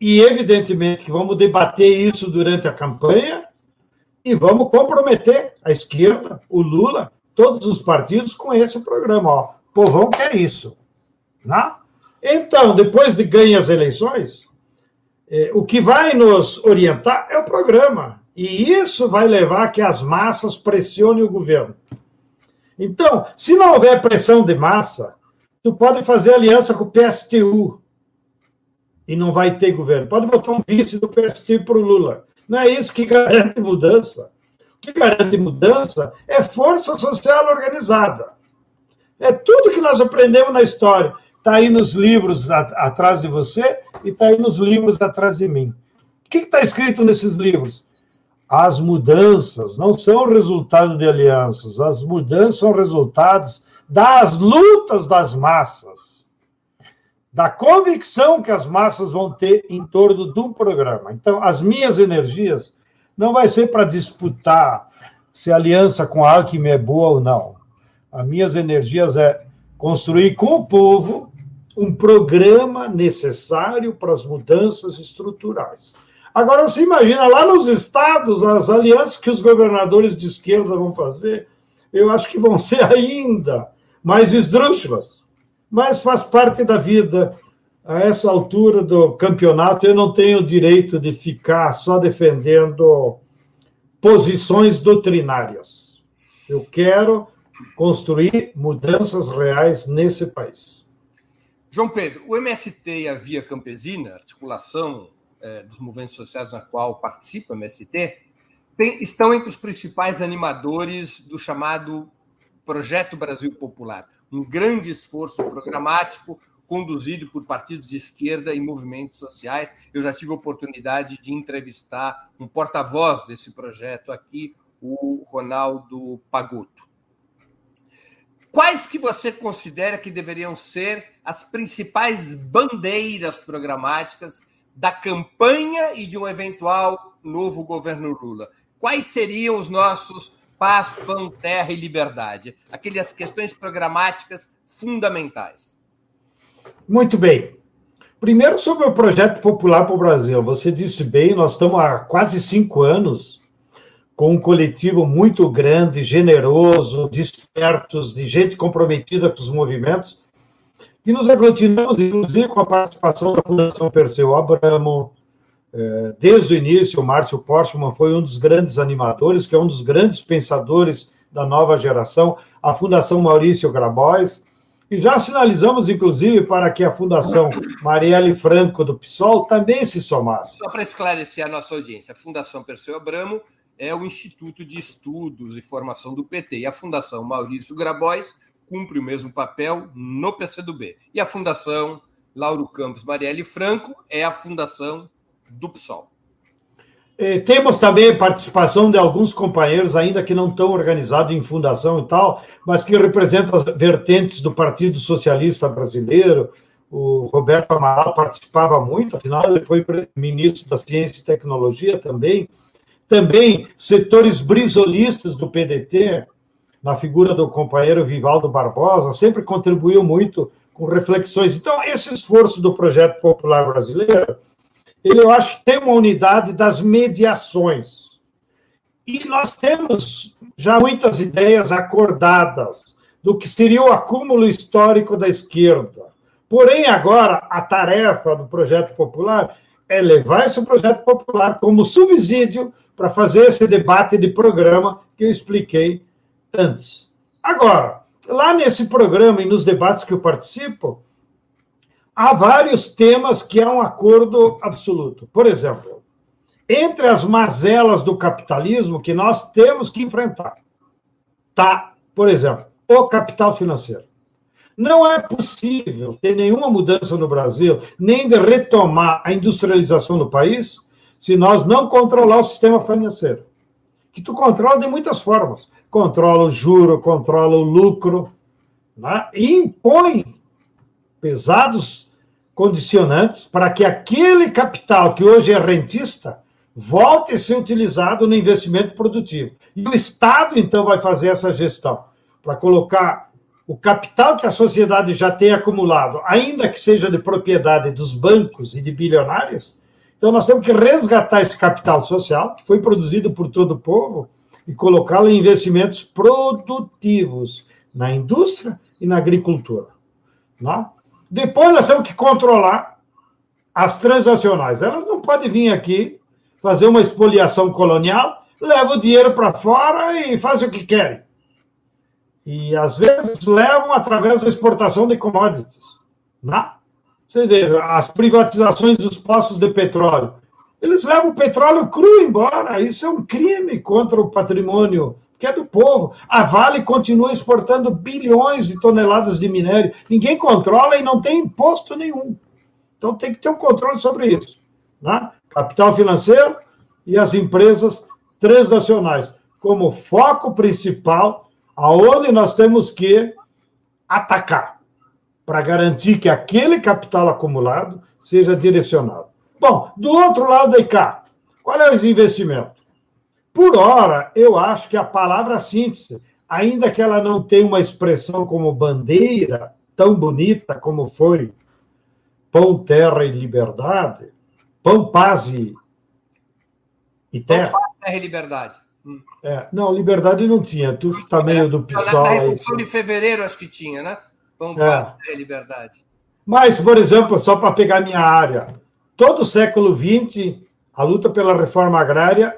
E, evidentemente, que vamos debater isso durante a campanha e vamos comprometer a esquerda, o Lula, todos os partidos com esse programa. Ó, o povão quer isso. Né? Então, depois de ganhar as eleições, é, o que vai nos orientar é o programa. E isso vai levar a que as massas pressionem o governo. Então, se não houver pressão de massa, tu pode fazer aliança com o PSTU e não vai ter governo. Pode botar um vice do PSTU para o Lula. Não é isso que garante mudança. O que garante mudança é força social organizada. É tudo que nós aprendemos na história. Está aí nos livros atrás de você e está aí nos livros atrás de mim. O que está escrito nesses livros? As mudanças não são resultado de alianças, as mudanças são resultados das lutas das massas, da convicção que as massas vão ter em torno de um programa. Então, as minhas energias não vai ser para disputar se a aliança com a Alckmin é boa ou não. As minhas energias é construir com o povo um programa necessário para as mudanças estruturais. Agora, você imagina lá nos estados as alianças que os governadores de esquerda vão fazer, eu acho que vão ser ainda mais esdrúxulas. Mas faz parte da vida. A essa altura do campeonato, eu não tenho o direito de ficar só defendendo posições doutrinárias. Eu quero construir mudanças reais nesse país.
João Pedro, o MST e a Via Campesina, articulação é, dos movimentos sociais na qual participa o MST, tem, estão entre os principais animadores do chamado Projeto Brasil Popular, um grande esforço programático conduzido por partidos de esquerda e movimentos sociais. Eu já tive a oportunidade de entrevistar um porta-voz desse projeto aqui, o Ronaldo Pagotto. Quais que você considera que deveriam ser as principais bandeiras programáticas da campanha e de um eventual novo governo Lula? Quais seriam os nossos paz, pão, terra e liberdade? Aquelas questões programáticas fundamentais.
Muito bem. Primeiro, sobre o projeto popular para o Brasil. Você disse bem, nós estamos há quase cinco anos com um coletivo muito grande, generoso, de de gente comprometida com os movimentos, e nos aglutinamos, inclusive, com a participação da Fundação Perseu Abramo. É, desde o início, o Márcio Portman foi um dos grandes animadores, que é um dos grandes pensadores da nova geração, a Fundação Maurício Grabois, e já sinalizamos, inclusive, para que a Fundação Marielle Franco do PSOL também se somasse.
Só para esclarecer a nossa audiência, a Fundação Perseu Abramo é o Instituto de Estudos e Formação do PT, e a Fundação Maurício Grabois cumpre o mesmo papel no PCdoB. E a Fundação Lauro Campos Marielle Franco é a fundação do PSOL.
Eh, temos também participação de alguns companheiros, ainda que não tão organizados em fundação e tal, mas que representam as vertentes do Partido Socialista Brasileiro. O Roberto Amaral participava muito, afinal, ele foi ministro da Ciência e Tecnologia também. também setores brisolistas do PDT, na figura do companheiro Vivaldo Barbosa, sempre contribuiu muito com reflexões. Então, esse esforço do projeto popular brasileiro, ele eu acho que tem uma unidade das mediações. E nós temos já muitas ideias acordadas do que seria o acúmulo histórico da esquerda. Porém, agora, a tarefa do projeto popular é levar esse projeto popular como subsídio para fazer esse debate de programa que eu expliquei antes. Agora, lá nesse programa e nos debates que eu participo, há vários temas que há um acordo absoluto. Por exemplo, entre as mazelas do capitalismo que nós temos que enfrentar, tá, por exemplo, o capital financeiro. Não é possível ter nenhuma mudança no Brasil, nem de retomar a industrialização do país, se nós não controlar o sistema financeiro. Que tu controla de muitas formas. Controla o juro, controla o lucro, né? e impõe pesados condicionantes para que aquele capital que hoje é rentista volte a ser utilizado no investimento produtivo. E o Estado, então, vai fazer essa gestão para colocar o capital que a sociedade já tem acumulado, ainda que seja de propriedade dos bancos e de bilionários. Então, nós temos que resgatar esse capital social, que foi produzido por todo o povo, e colocá-lo em investimentos produtivos na indústria e na agricultura. Né? Depois nós temos que controlar as transacionais. Elas não podem vir aqui fazer uma expoliação colonial, leva o dinheiro para fora e faz o que querem. E às vezes levam através da exportação de commodities. Né? Você vê, as privatizações dos postos de petróleo. Eles levam o petróleo cru embora. Isso é um crime contra o patrimônio que é do povo. A Vale continua exportando bilhões de toneladas de minério. Ninguém controla e não tem imposto nenhum. Então tem que ter um controle sobre isso. Né? Capital financeiro e as empresas transnacionais como foco principal, aonde nós temos que atacar para garantir que aquele capital acumulado seja direcionado. Bom, do outro lado da ICA, qual é o investimento? Por hora, eu acho que a palavra síntese, ainda que ela não tenha uma expressão como bandeira tão bonita como foi pão, terra e liberdade, pão, paz e, e terra. Pão, paz,
terra e liberdade. Hum.
É, não, liberdade não tinha. Tu que está meio do PSOL. Na
Revolução de Fevereiro, acho que tinha, né? Pão, é. paz, terra e liberdade.
Mas, por exemplo, só para pegar minha área, todo o século XX, a luta pela reforma agrária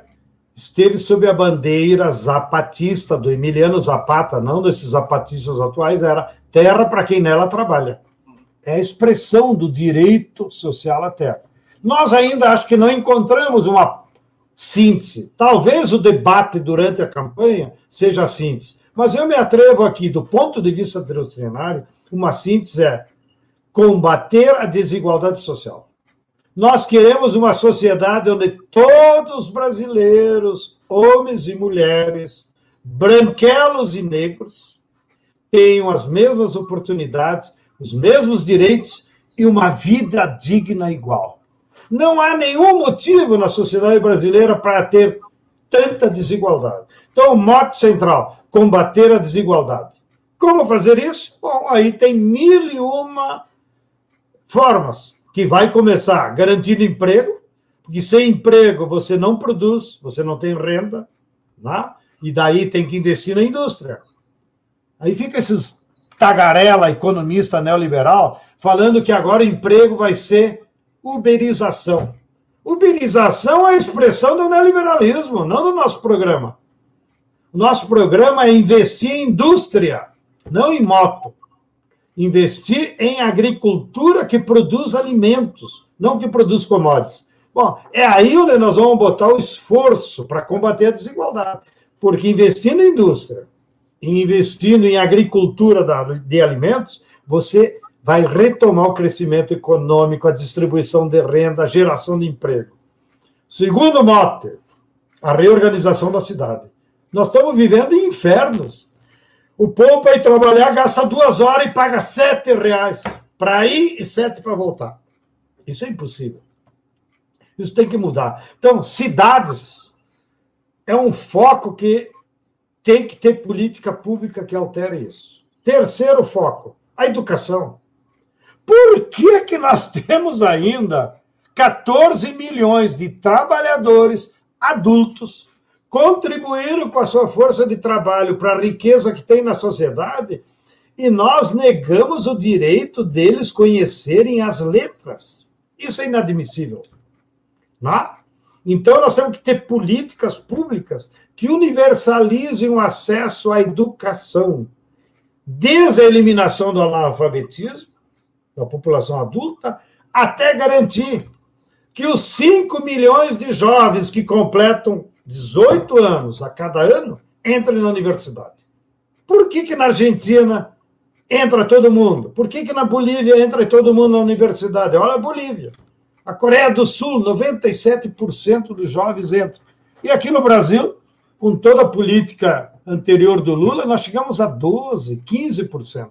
esteve sob a bandeira zapatista do Emiliano Zapata, não desses zapatistas atuais, era terra para quem nela trabalha. É a expressão do direito social à terra. Nós ainda acho que não encontramos uma síntese. Talvez o debate durante a campanha seja a síntese, mas eu me atrevo aqui, do ponto de vista doutrinário, uma síntese é combater a desigualdade social. Nós queremos uma sociedade onde todos os brasileiros, homens e mulheres, branquelos e negros, tenham as mesmas oportunidades, os mesmos direitos e uma vida digna igual. Não há nenhum motivo na sociedade brasileira para ter tanta desigualdade. Então, o mote central: combater a desigualdade. Como fazer isso? Bom, aí tem mil e uma formas que vai começar garantindo emprego, porque sem emprego você não produz, você não tem renda, né? e daí tem que investir na indústria. Aí fica esses tagarela economista neoliberal falando que agora emprego vai ser uberização. Uberização é a expressão do neoliberalismo, não do nosso programa. O nosso programa é investir em indústria, não em moto investir em agricultura que produz alimentos, não que produz commodities. Bom, é aí onde nós vamos botar o esforço para combater a desigualdade. Porque investindo em indústria investindo em agricultura de alimentos, você vai retomar o crescimento econômico, a distribuição de renda, a geração de emprego. Segundo mote, a reorganização da cidade. Nós estamos vivendo em infernos. O povo para ir trabalhar gasta duas horas e paga sete reais para ir e sete para voltar. Isso é impossível. Isso tem que mudar. Então, cidades é um foco que tem que ter política pública que altere isso. Terceiro foco, a educação. Por que, que nós temos ainda 14 milhões de trabalhadores adultos contribuíram com a sua força de trabalho para a riqueza que tem na sociedade e nós negamos o direito deles conhecerem as letras. Isso é inadmissível. Não? É? Então, nós temos que ter políticas públicas que universalizem o acesso à educação, desde a eliminação do analfabetismo da população adulta, até garantir que os 5 milhões de jovens que completam 18 anos a cada ano entrem na universidade. Por que, que na Argentina entra todo mundo? Por que, que na Bolívia entra todo mundo na universidade? Olha a Bolívia. A Coreia do Sul, 97% dos jovens entram. E aqui no Brasil, com toda a política anterior do Lula, nós chegamos a 12%, 15%.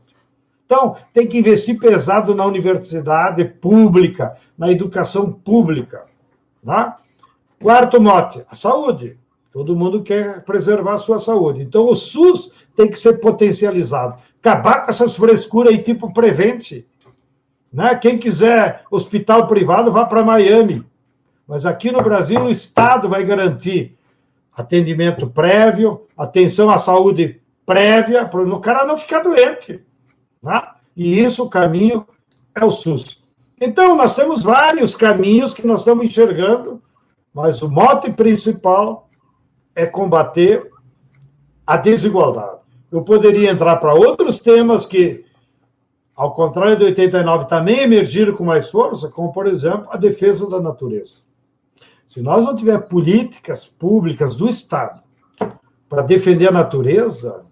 Então, tem que investir pesado na universidade pública, na educação pública. Tá? Quarto mote, a saúde. Todo mundo quer preservar a sua saúde. Então, o SUS tem que ser potencializado. Acabar com essas frescuras aí, tipo Prevente. Né? Quem quiser hospital privado, vá para Miami. Mas aqui no Brasil, o Estado vai garantir atendimento prévio, atenção à saúde prévia, para o cara não ficar doente. Né? E isso, o caminho é o SUS. Então, nós temos vários caminhos que nós estamos enxergando, mas o mote principal é combater a desigualdade. Eu poderia entrar para outros temas que ao contrário do 89, também emergiram com mais força, como, por exemplo, a defesa da natureza. Se nós não tiver políticas públicas do Estado para defender a natureza,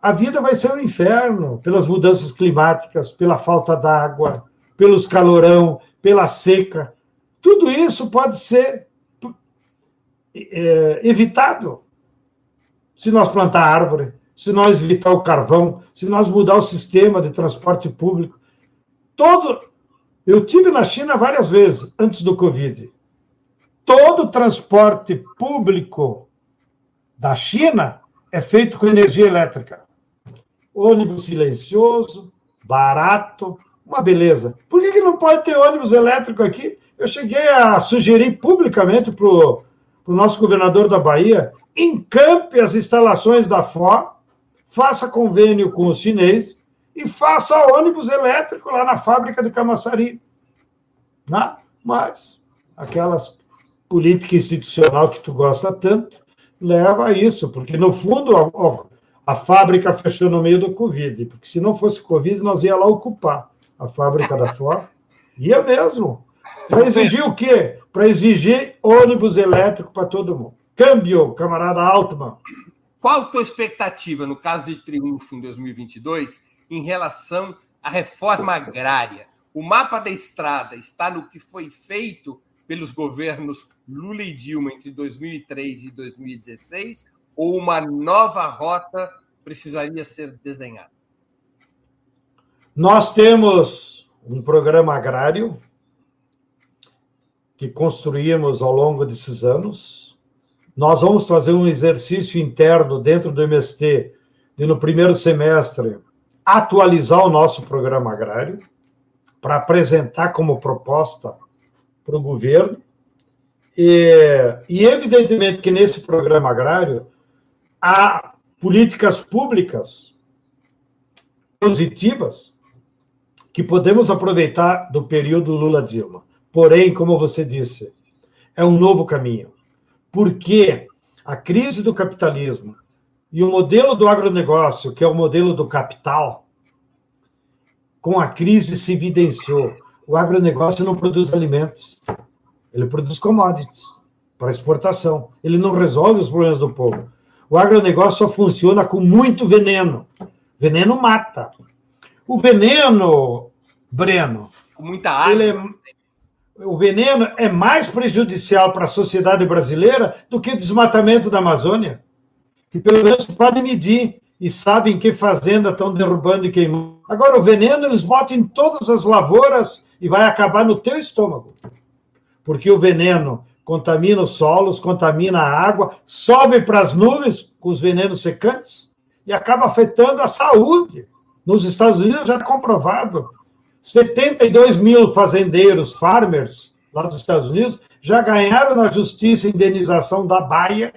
a vida vai ser um inferno pelas mudanças climáticas, pela falta d'água, pelos calorão, pela seca. Tudo isso pode ser é, evitado se nós plantar árvore, se nós evitar o carvão, se nós mudar o sistema de transporte público. Todo. Eu tive na China várias vezes antes do Covid. Todo transporte público da China é feito com energia elétrica. Ônibus silencioso, barato, uma beleza. Por que, que não pode ter ônibus elétrico aqui? Eu cheguei a sugerir publicamente para o nosso governador da Bahia encampe as instalações da Ford faça convênio com os chineses e faça ônibus elétrico lá na fábrica de Camaçari. Né? Mas aquelas política institucional que tu gosta tanto leva a isso, porque no fundo ó, a fábrica fechou no meio do Covid, porque se não fosse Covid nós ia lá ocupar a fábrica da Ford. Ia mesmo. Para exigir o quê? Para exigir ônibus elétrico para todo mundo. Câmbio, camarada Altman.
Qual a tua expectativa, no caso de triunfo em 2022, em relação à reforma agrária? O mapa da estrada está no que foi feito pelos governos Lula e Dilma entre 2003 e 2016 ou uma nova rota precisaria ser desenhada?
Nós temos um programa agrário que construímos ao longo desses anos, nós vamos fazer um exercício interno dentro do MST de, no primeiro semestre, atualizar o nosso programa agrário para apresentar como proposta para o governo. E, e, evidentemente, que nesse programa agrário há políticas públicas positivas que podemos aproveitar do período Lula-Dilma. Porém, como você disse, é um novo caminho porque a crise do capitalismo e o modelo do agronegócio, que é o modelo do capital, com a crise se evidenciou. O agronegócio não produz alimentos, ele produz commodities para exportação. Ele não resolve os problemas do povo. O agronegócio só funciona com muito veneno. Veneno mata. O veneno, Breno,
com muita água.
Ele é, o veneno é mais prejudicial para a sociedade brasileira do que o desmatamento da Amazônia, que pelo menos podem medir e sabem que fazenda estão derrubando e queimando. Agora, o veneno eles botam em todas as lavouras e vai acabar no teu estômago. Porque o veneno contamina os solos, contamina a água, sobe para as nuvens com os venenos secantes e acaba afetando a saúde. Nos Estados Unidos já é comprovado. 72 mil fazendeiros, farmers, lá dos Estados Unidos, já ganharam na justiça indenização da Baia,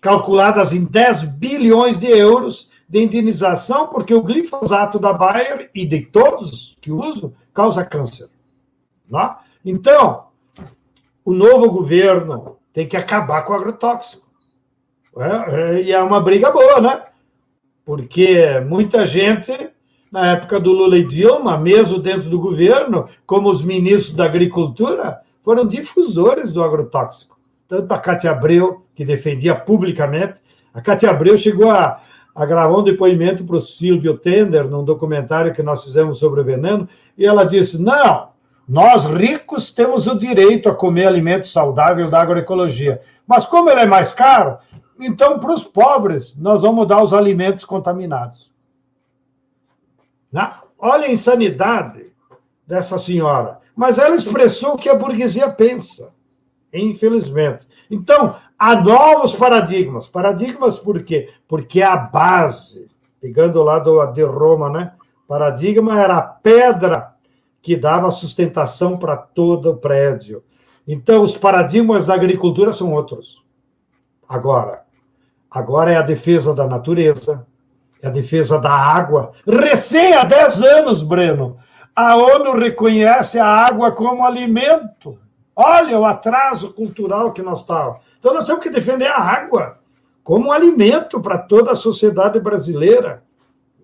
calculadas em 10 bilhões de euros de indenização, porque o glifosato da Bayer e de todos que usam causa câncer. Não? Né? Então, o novo governo tem que acabar com o agrotóxico. É, é, e é uma briga boa, né? Porque muita gente, na época do Lula e Dilma, mesmo dentro do governo, como os ministros da Agricultura, foram difusores do agrotóxico. Tanto a Cátia Abreu, que defendia publicamente, a Cátia Abreu chegou a, a gravar um depoimento para o Silvio Tender, num documentário que nós fizemos sobre o veneno, e ela disse: não, nós ricos temos o direito a comer alimento saudável da agroecologia, mas como ele é mais caro, então para os pobres nós vamos dar os alimentos contaminados. Né? Olha a insanidade dessa senhora. Mas ela expressou o que a burguesia pensa, infelizmente. Então, há novos paradigmas. Paradigmas por quê? Porque a base, pegando lá do, de Roma, né? Paradigma era a pedra que dava sustentação para todo o prédio. Então, os paradigmas da agricultura são outros. Agora, agora é a defesa da natureza, a defesa da água. Recém há 10 anos, Breno, a ONU reconhece a água como alimento. Olha o atraso cultural que nós estamos. Então, nós temos que defender a água como alimento para toda a sociedade brasileira.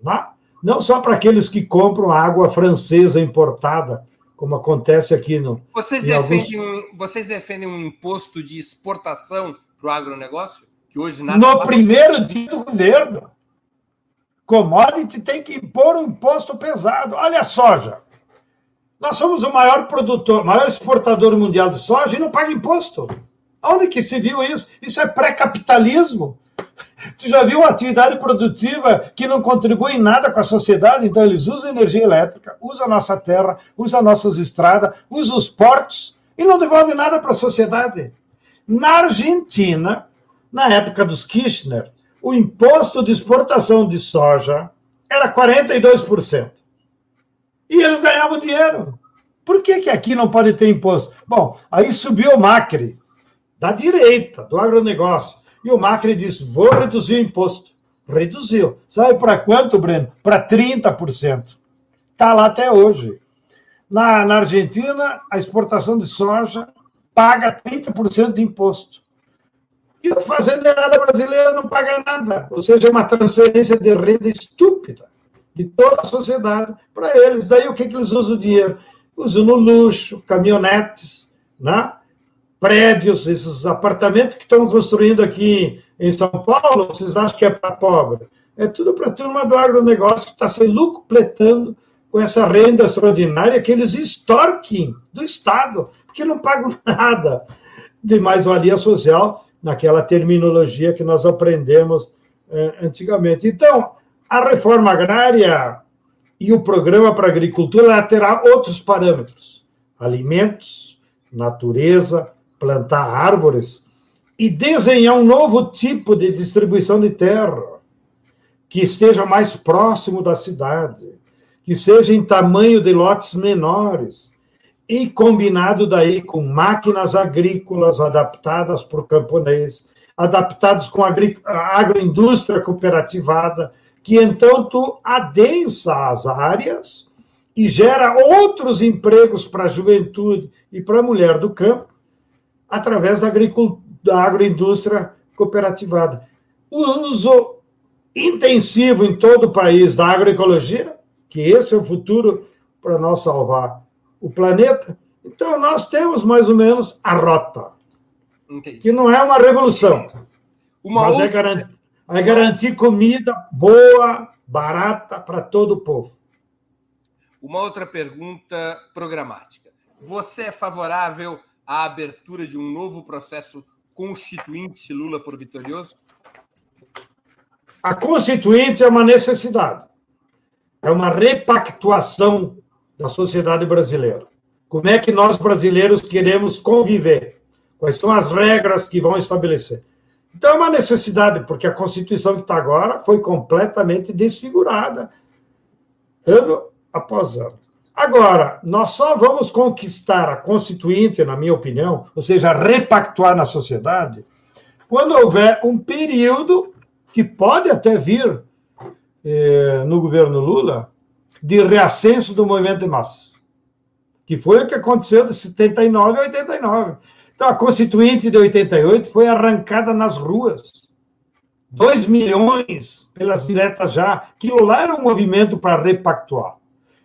Não, é? não só para aqueles que compram água francesa importada, como acontece aqui no.
Vocês, defendem, alguns... um, vocês defendem um imposto de exportação para o agronegócio? Que hoje nada.
No primeiro dia do governo. Commodity tem que impor um imposto pesado. Olha a soja. Nós somos o maior produtor, maior exportador mundial de soja e não paga imposto. Onde que se viu isso? Isso é pré-capitalismo. Tu já viu uma atividade produtiva que não contribui em nada com a sociedade? Então, eles usam energia elétrica, usam a nossa terra, usam nossas estradas, usam os portos e não devolvem nada para a sociedade. Na Argentina, na época dos Kirchner, o imposto de exportação de soja era 42%. E eles ganhavam dinheiro. Por que, que aqui não pode ter imposto? Bom, aí subiu o Macri, da direita, do agronegócio. E o Macri disse: vou reduzir o imposto. Reduziu. Sabe para quanto, Breno? Para 30%. Está lá até hoje. Na, na Argentina, a exportação de soja paga 30% de imposto. E a fazendeirada brasileira não paga nada. Ou seja, é uma transferência de renda estúpida de toda a sociedade para eles. Daí o que, que eles usam o dinheiro? Usam no luxo, caminhonetes, né? prédios, esses apartamentos que estão construindo aqui em São Paulo, vocês acham que é para pobre? É tudo para a turma do agronegócio que está se lucupletando com essa renda extraordinária que eles extorquem do Estado, porque não pagam nada de mais-valia social naquela terminologia que nós aprendemos eh, antigamente. Então, a reforma agrária e o programa para a agricultura terá outros parâmetros: alimentos, natureza, plantar árvores e desenhar um novo tipo de distribuição de terra que esteja mais próximo da cidade, que seja em tamanho de lotes menores e combinado daí com máquinas agrícolas adaptadas o camponês, adaptadas com a agroindústria cooperativada, que então tu adensa as áreas e gera outros empregos para a juventude e para a mulher do campo através da, da agroindústria cooperativada. O uso intensivo em todo o país da agroecologia, que esse é o futuro para nós salvar o planeta. Então, nós temos mais ou menos a rota, okay. que não é uma revolução, uma mas é outra... é garantir é garantir comida boa, barata para todo o povo.
Uma outra pergunta programática. Você é favorável à abertura de um novo processo constituinte se Lula for vitorioso?
A constituinte é uma necessidade. É uma repactuação da sociedade brasileira. Como é que nós brasileiros queremos conviver? Quais são as regras que vão estabelecer? Então é uma necessidade, porque a Constituição que está agora foi completamente desfigurada, ano após ano. Agora, nós só vamos conquistar a Constituinte, na minha opinião, ou seja, repactuar na sociedade, quando houver um período que pode até vir eh, no governo Lula de reascenso do movimento de massa, que foi o que aconteceu de 79 a 89. Então, a Constituinte de 88 foi arrancada nas ruas. 2 milhões pelas diretas já. Aquilo lá era um movimento para repactuar.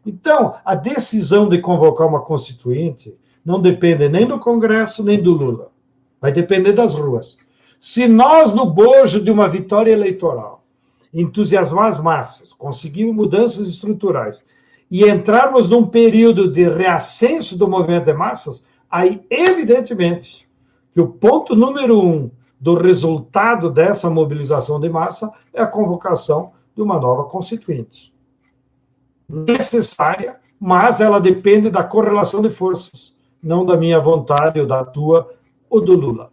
Então, a decisão de convocar uma Constituinte não depende nem do Congresso, nem do Lula. Vai depender das ruas. Se nós, no bojo de uma vitória eleitoral, entusiasmar as massas, conseguirmos mudanças estruturais e entrarmos num período de reascenso do movimento de massas, aí, evidentemente, que o ponto número um do resultado dessa mobilização de massa é a convocação de uma nova constituinte. Necessária, mas ela depende da correlação de forças, não da minha vontade ou da tua ou do Lula.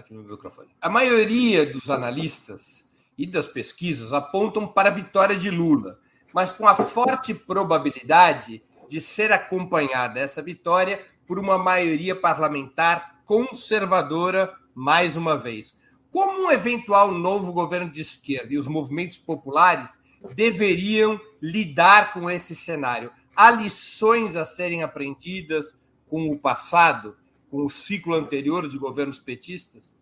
Aqui no microfone. A maioria dos analistas e das pesquisas apontam para a vitória de Lula, mas com a forte probabilidade de ser acompanhada essa vitória por uma maioria parlamentar conservadora mais uma vez. Como um eventual novo governo de esquerda e os movimentos populares deveriam lidar com esse cenário? Há lições a serem aprendidas com o passado? Com o ciclo anterior de governos petistas?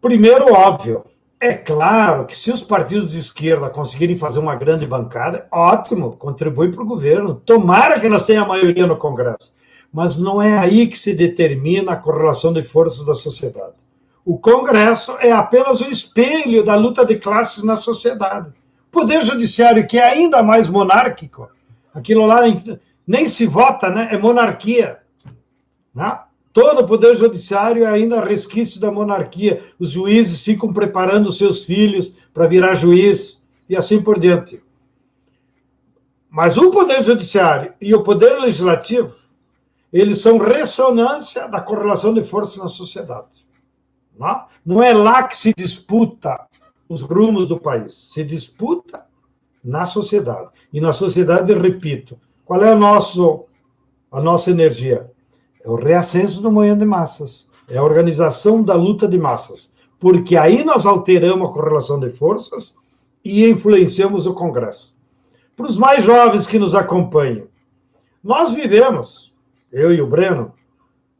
Primeiro, óbvio. É claro que se os partidos de esquerda conseguirem fazer uma grande bancada, ótimo, contribui para o governo. Tomara que nós tenhamos a maioria no Congresso. Mas não é aí que se determina a correlação de forças da sociedade. O Congresso é apenas o espelho da luta de classes na sociedade. O Poder Judiciário, que é ainda mais monárquico, aquilo lá nem se vota, né? É monarquia. Né? Todo o poder judiciário é ainda resquício da monarquia. Os juízes ficam preparando seus filhos para virar juiz e assim por diante. Mas o poder judiciário e o poder legislativo, eles são ressonância da correlação de forças na sociedade. Não é? não é lá que se disputa os rumos do país, se disputa na sociedade. E na sociedade, repito, qual é a, nosso, a nossa energia? É o reascenso do movimento de massas. É a organização da luta de massas. Porque aí nós alteramos a correlação de forças e influenciamos o Congresso. Para os mais jovens que nos acompanham, nós vivemos, eu e o Breno,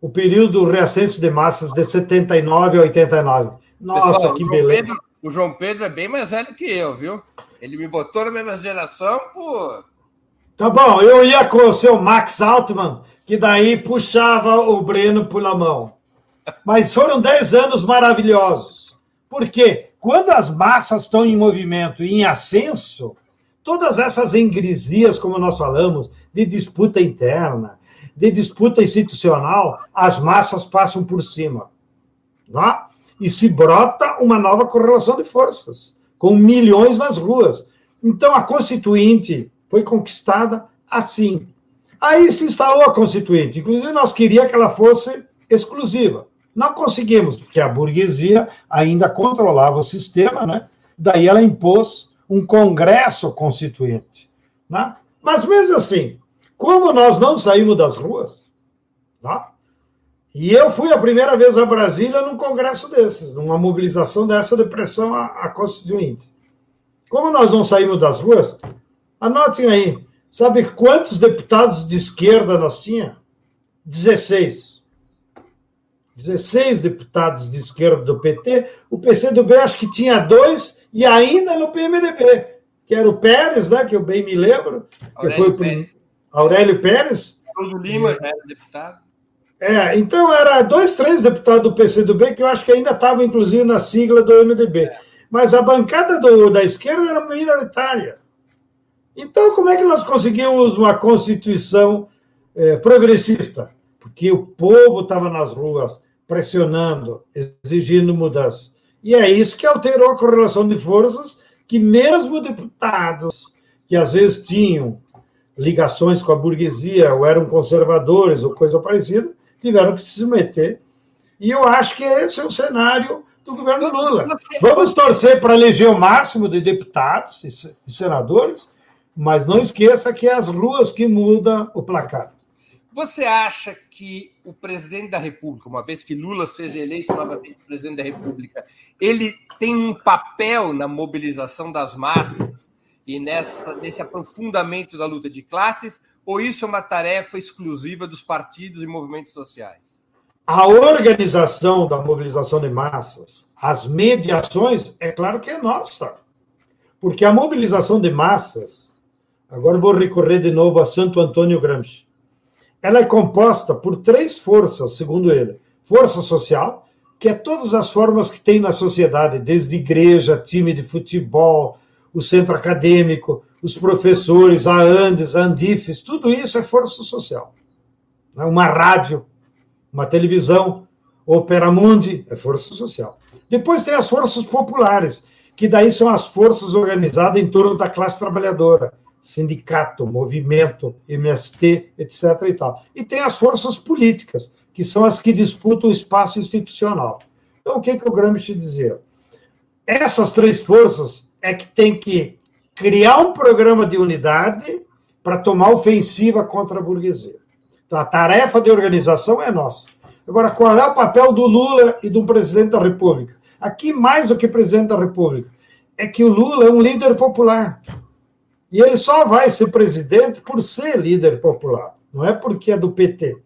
o período do reascenso de massas de 79 a 89. Nossa, Pessoal, que beleza.
Pedro, o João Pedro é bem mais velho que eu, viu? Ele me botou na mesma geração por.
Tá bom, eu ia com o seu Max Altman que daí puxava o Breno pela mão. Mas foram dez anos maravilhosos. Porque quando as massas estão em movimento e em ascenso, todas essas engrisias, como nós falamos, de disputa interna, de disputa institucional, as massas passam por cima. Não? É? E se brota uma nova correlação de forças, com milhões nas ruas. Então, a Constituinte foi conquistada assim, Aí se instalou a Constituinte. Inclusive, nós queríamos que ela fosse exclusiva. Não conseguimos, porque a burguesia ainda controlava o sistema, né? Daí ela impôs um Congresso Constituinte. Né? Mas mesmo assim, como nós não saímos das ruas, né? e eu fui a primeira vez a Brasília num congresso desses, numa mobilização dessa de pressão à, à Constituinte. Como nós não saímos das ruas, anotem aí, Sabe quantos deputados de esquerda nós tinha? 16. 16 deputados de esquerda do PT. O PCdoB acho que tinha dois e ainda no PMDB, que era o Pérez, né, que eu bem me lembro. Aurélio que foi o Pérez. Aurélio Pérez.
O Lima já era deputado.
É, então era dois, três deputados do PCdoB que eu acho que ainda estavam, inclusive, na sigla do MDB. É. Mas a bancada do, da esquerda era minoritária. Então, como é que nós conseguimos uma Constituição é, progressista? Porque o povo estava nas ruas pressionando, exigindo mudança. E é isso que alterou a correlação de forças, que mesmo deputados que às vezes tinham ligações com a burguesia, ou eram conservadores, ou coisa parecida, tiveram que se submeter. E eu acho que esse é o cenário do governo Lula. Vamos torcer para eleger o máximo de deputados e senadores, mas não esqueça que é as ruas que mudam o placar.
Você acha que o presidente da República, uma vez que Lula seja eleito novamente presidente da República, ele tem um papel na mobilização das massas e nessa, nesse aprofundamento da luta de classes, ou isso é uma tarefa exclusiva dos partidos e movimentos sociais?
A organização da mobilização de massas, as mediações, é claro que é nossa. Porque a mobilização de massas, agora vou recorrer de novo a Santo Antônio Gramsci, ela é composta por três forças, segundo ele. Força social, que é todas as formas que tem na sociedade, desde igreja, time de futebol, o centro acadêmico, os professores, a Andes, a Andifes, tudo isso é força social. Uma rádio, uma televisão, Opera Mundi, é força social. Depois tem as forças populares, que daí são as forças organizadas em torno da classe trabalhadora, sindicato, movimento, MST, etc. E, tal. e tem as forças políticas, que são as que disputam o espaço institucional. Então, o que, que o Gramsci dizia? Essas três forças é que tem que criar um programa de unidade para tomar ofensiva contra a burguesia. Então, a tarefa de organização é nossa. Agora, qual é o papel do Lula e do presidente da República? Aqui, mais do que presidente da República, é que o Lula é um líder popular. E ele só vai ser presidente por ser líder popular, não é porque é do PT.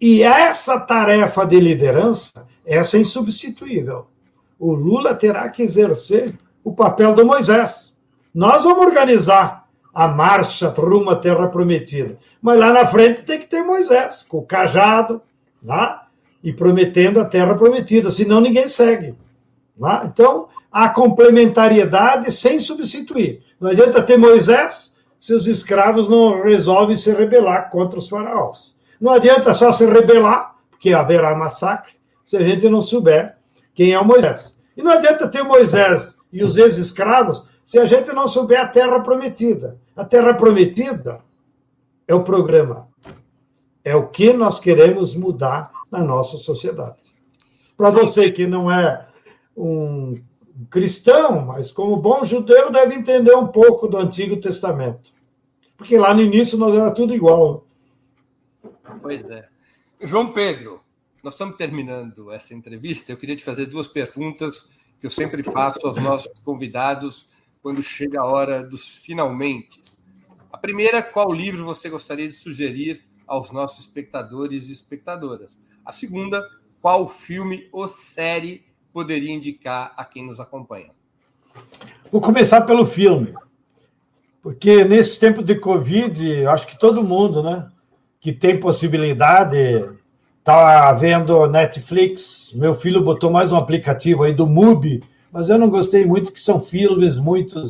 E essa tarefa de liderança, essa é insubstituível. O Lula terá que exercer o papel do Moisés. Nós vamos organizar a marcha rumo à Terra Prometida. Mas lá na frente tem que ter Moisés, com o cajado, lá, e prometendo a Terra Prometida, senão ninguém segue. Lá. Então, a complementariedade sem substituir. Não adianta ter Moisés se os escravos não resolvem se rebelar contra os faraós. Não adianta só se rebelar, porque haverá massacre, se a gente não souber quem é o Moisés. E não adianta ter Moisés e os ex-escravos se a gente não souber a terra prometida. A terra prometida é o programa. É o que nós queremos mudar na nossa sociedade. Para você que não é um cristão, mas como bom judeu, deve entender um pouco do Antigo Testamento. Porque lá no início nós era tudo igual.
Pois é. João Pedro, nós estamos terminando essa entrevista. Eu queria te fazer duas perguntas que eu sempre faço aos nossos convidados quando chega a hora dos finalmente. A primeira, qual livro você gostaria de sugerir aos nossos espectadores e espectadoras? A segunda, qual filme ou série poderia indicar a quem nos acompanha?
Vou começar pelo filme, porque nesse tempo de Covid, acho que todo mundo, né, que tem possibilidade, está vendo Netflix. Meu filho botou mais um aplicativo aí do MUBI, mas eu não gostei muito, que são filmes muito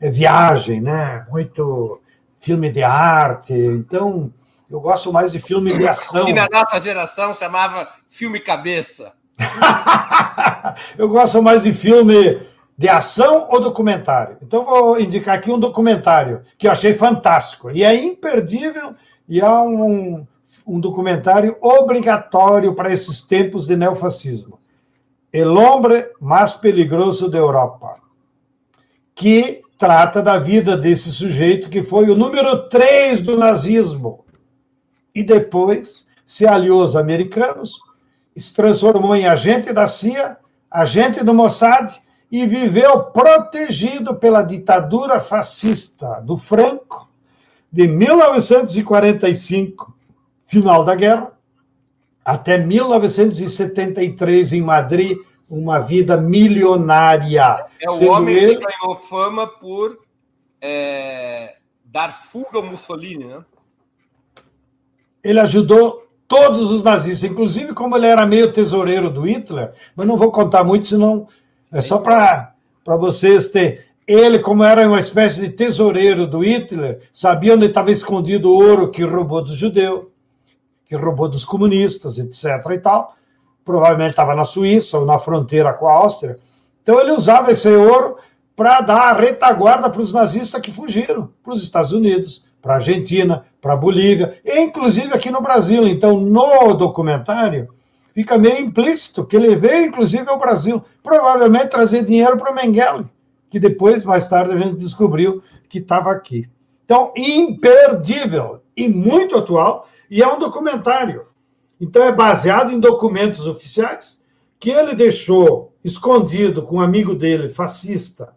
é, viagem, né? Muito filme de arte. Então, eu gosto mais de filme de ação.
E na nossa geração chamava filme cabeça.
eu gosto mais de filme de ação ou documentário. Então, vou indicar aqui um documentário que eu achei fantástico. E é imperdível e é um, um documentário obrigatório para esses tempos de neofascismo. El hombre mais peligroso da Europa, que trata da vida desse sujeito que foi o número 3 do nazismo e depois se aliou aos americanos se transformou em agente da CIA, agente do Mossad e viveu protegido pela ditadura fascista do Franco de 1945, final da guerra, até 1973 em Madrid, uma vida milionária.
É o homem ele... que ganhou fama por é, dar fuga ao Mussolini, né?
Ele ajudou todos os nazistas, inclusive como ele era meio tesoureiro do Hitler, mas não vou contar muito, senão é só para vocês terem. Ele, como era uma espécie de tesoureiro do Hitler, sabia onde estava escondido o ouro que roubou dos judeus, que roubou dos comunistas, etc. e tal. Provavelmente estava na Suíça ou na fronteira com a Áustria. Então ele usava esse ouro para dar a retaguarda para os nazistas que fugiram para os Estados Unidos, para a Argentina, para a Bolívia, e inclusive aqui no Brasil. Então, no documentário, fica meio implícito que ele veio, inclusive, ao Brasil, provavelmente trazer dinheiro para Mengele, que depois, mais tarde, a gente descobriu que estava aqui. Então, imperdível e muito atual, e é um documentário. Então, é baseado em documentos oficiais que ele deixou escondido com um amigo dele, fascista,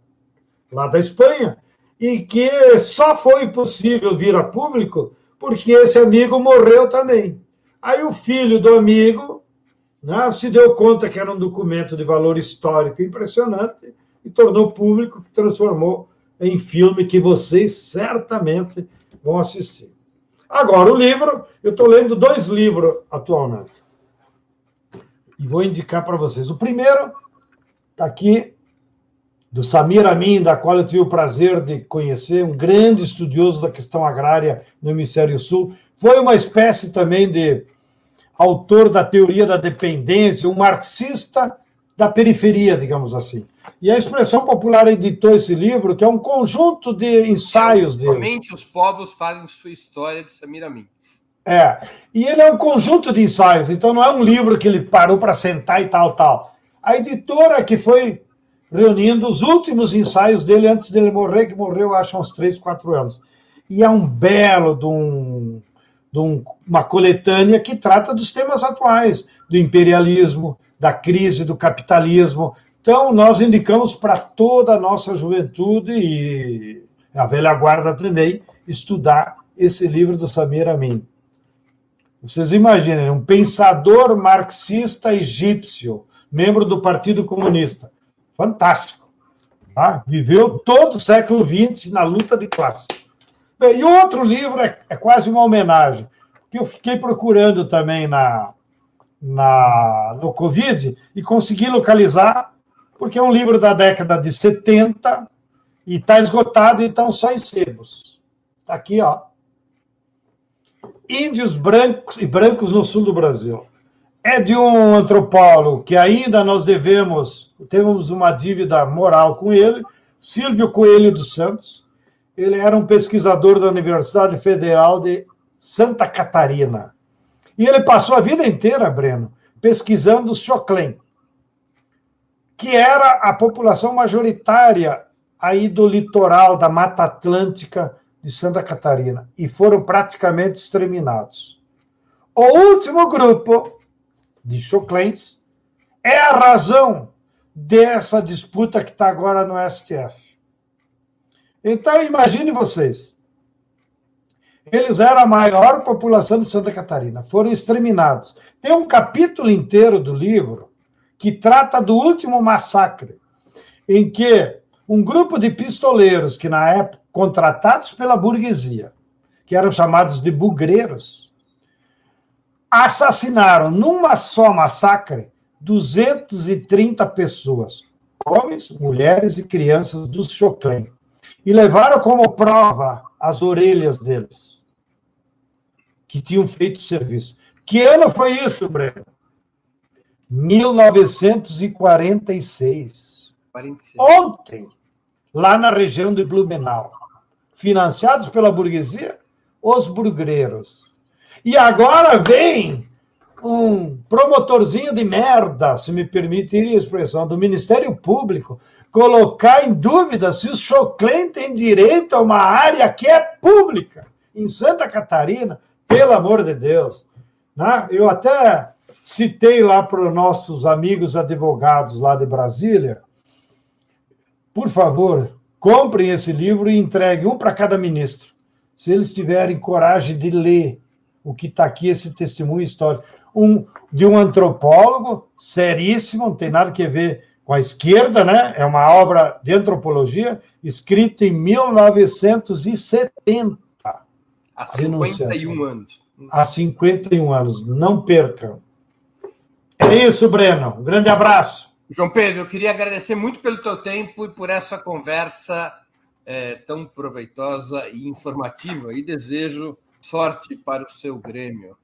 lá da Espanha, e que só foi possível vir a público porque esse amigo morreu também. Aí o filho do amigo né, se deu conta que era um documento de valor histórico impressionante e tornou público, que transformou em filme que vocês certamente vão assistir. Agora, o livro, eu estou lendo dois livros atualmente. E vou indicar para vocês. O primeiro está aqui, do Samir Amin, da qual eu tive o prazer de conhecer, um grande estudioso da questão agrária no Hemisfério Sul. Foi uma espécie também de autor da teoria da dependência, um marxista da periferia, digamos assim. E a expressão popular editou esse livro, que é um conjunto de ensaios dele.
Somente os povos fazem sua história de Samir Amin.
É, e ele é um conjunto de ensaios, então não é um livro que ele parou para sentar e tal, tal. A editora que foi reunindo os últimos ensaios dele antes dele morrer, que morreu, acho, uns três, quatro anos. E é um belo de, um, de um, uma coletânea que trata dos temas atuais, do imperialismo, da crise do capitalismo. Então, nós indicamos para toda a nossa juventude e a velha guarda também estudar esse livro do Samir Amin. Vocês imaginem, um pensador marxista egípcio, membro do Partido Comunista. Fantástico. Tá? Viveu todo o século XX na luta de classe. Bem, e o outro livro é, é quase uma homenagem, que eu fiquei procurando também na, na, no Covid e consegui localizar, porque é um livro da década de 70 e está esgotado, então só em sebos. Está aqui, ó. Índios brancos e brancos no sul do Brasil. É de um antropólogo que ainda nós devemos, temos uma dívida moral com ele, Silvio Coelho dos Santos. Ele era um pesquisador da Universidade Federal de Santa Catarina. E ele passou a vida inteira, Breno, pesquisando os Choclen, que era a população majoritária aí do litoral da Mata Atlântica de Santa Catarina e foram praticamente exterminados. O último grupo de Choclens é a razão dessa disputa que está agora no STF. Então, imagine vocês. Eles eram a maior população de Santa Catarina, foram exterminados. Tem um capítulo inteiro do livro que trata do último massacre, em que um grupo de pistoleiros que na época contratados pela burguesia, que eram chamados de bugreiros, assassinaram numa só massacre 230 pessoas, homens, mulheres e crianças do Choclen, e levaram como prova as orelhas deles, que tinham feito serviço. Que ano foi isso, Breno? 1946. 46. Ontem, lá na região de Blumenau financiados pela burguesia, os burgueiros. E agora vem um promotorzinho de merda, se me permitirem a expressão, do Ministério Público, colocar em dúvida se os Choclen têm direito a uma área que é pública em Santa Catarina, pelo amor de Deus. Né? Eu até citei lá para os nossos amigos advogados lá de Brasília, por favor, Comprem esse livro e entreguem um para cada ministro. Se eles tiverem coragem de ler o que está aqui, esse testemunho histórico. Um, de um antropólogo seríssimo, não tem nada a ver com a esquerda, né? É uma obra de antropologia escrita em 1970.
Há 51 anos.
Há 51 anos. Não percam. É isso, Breno. Um grande abraço.
João Pedro, eu queria agradecer muito pelo teu tempo e por essa conversa é, tão proveitosa e informativa e desejo sorte para o seu Grêmio.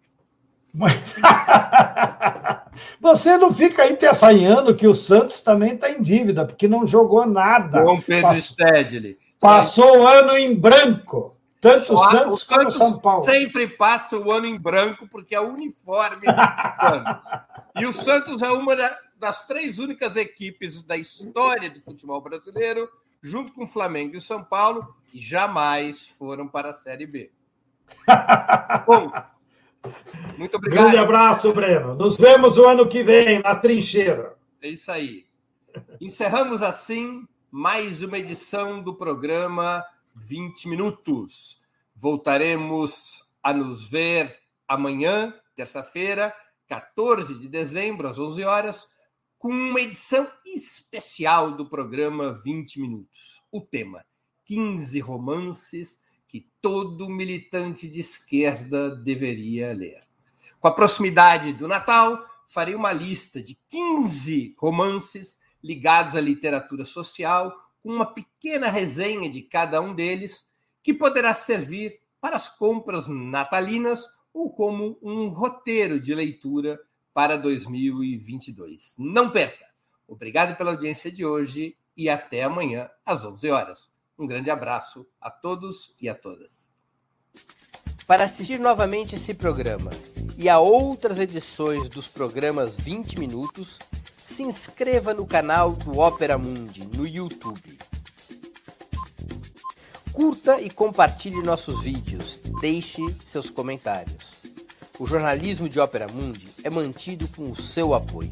Você não fica aí te assanhando que o Santos também está em dívida, porque não jogou nada.
João Pedro Passou, Stedley.
Passou o ano em branco. Tanto o Santos como São Paulo.
Sempre passa o ano em branco, porque é o uniforme do Santos. E o Santos é uma das três únicas equipes da história do futebol brasileiro, junto com o Flamengo e o São Paulo, que jamais foram para a Série B.
Bom, muito obrigado. Grande abraço, Breno. Nos vemos o ano que vem na trincheira.
É isso aí. Encerramos assim mais uma edição do programa 20 Minutos. Voltaremos a nos ver amanhã, terça-feira, 14 de dezembro, às 11 horas, com uma edição especial do programa 20 Minutos. O tema: 15 romances que todo militante de esquerda deveria ler. Com a proximidade do Natal, farei uma lista de 15 romances ligados à literatura social, com uma pequena resenha de cada um deles, que poderá servir para as compras natalinas ou como um roteiro de leitura para 2022. Não perca! Obrigado pela audiência de hoje e até amanhã às 11 horas. Um grande abraço a todos e a todas.
Para assistir novamente esse programa e a outras edições dos programas 20 Minutos, se inscreva no canal do Opera Mundi no YouTube. Curta e compartilhe nossos vídeos. Deixe seus comentários. O jornalismo de Opera Mundi é mantido com o seu apoio.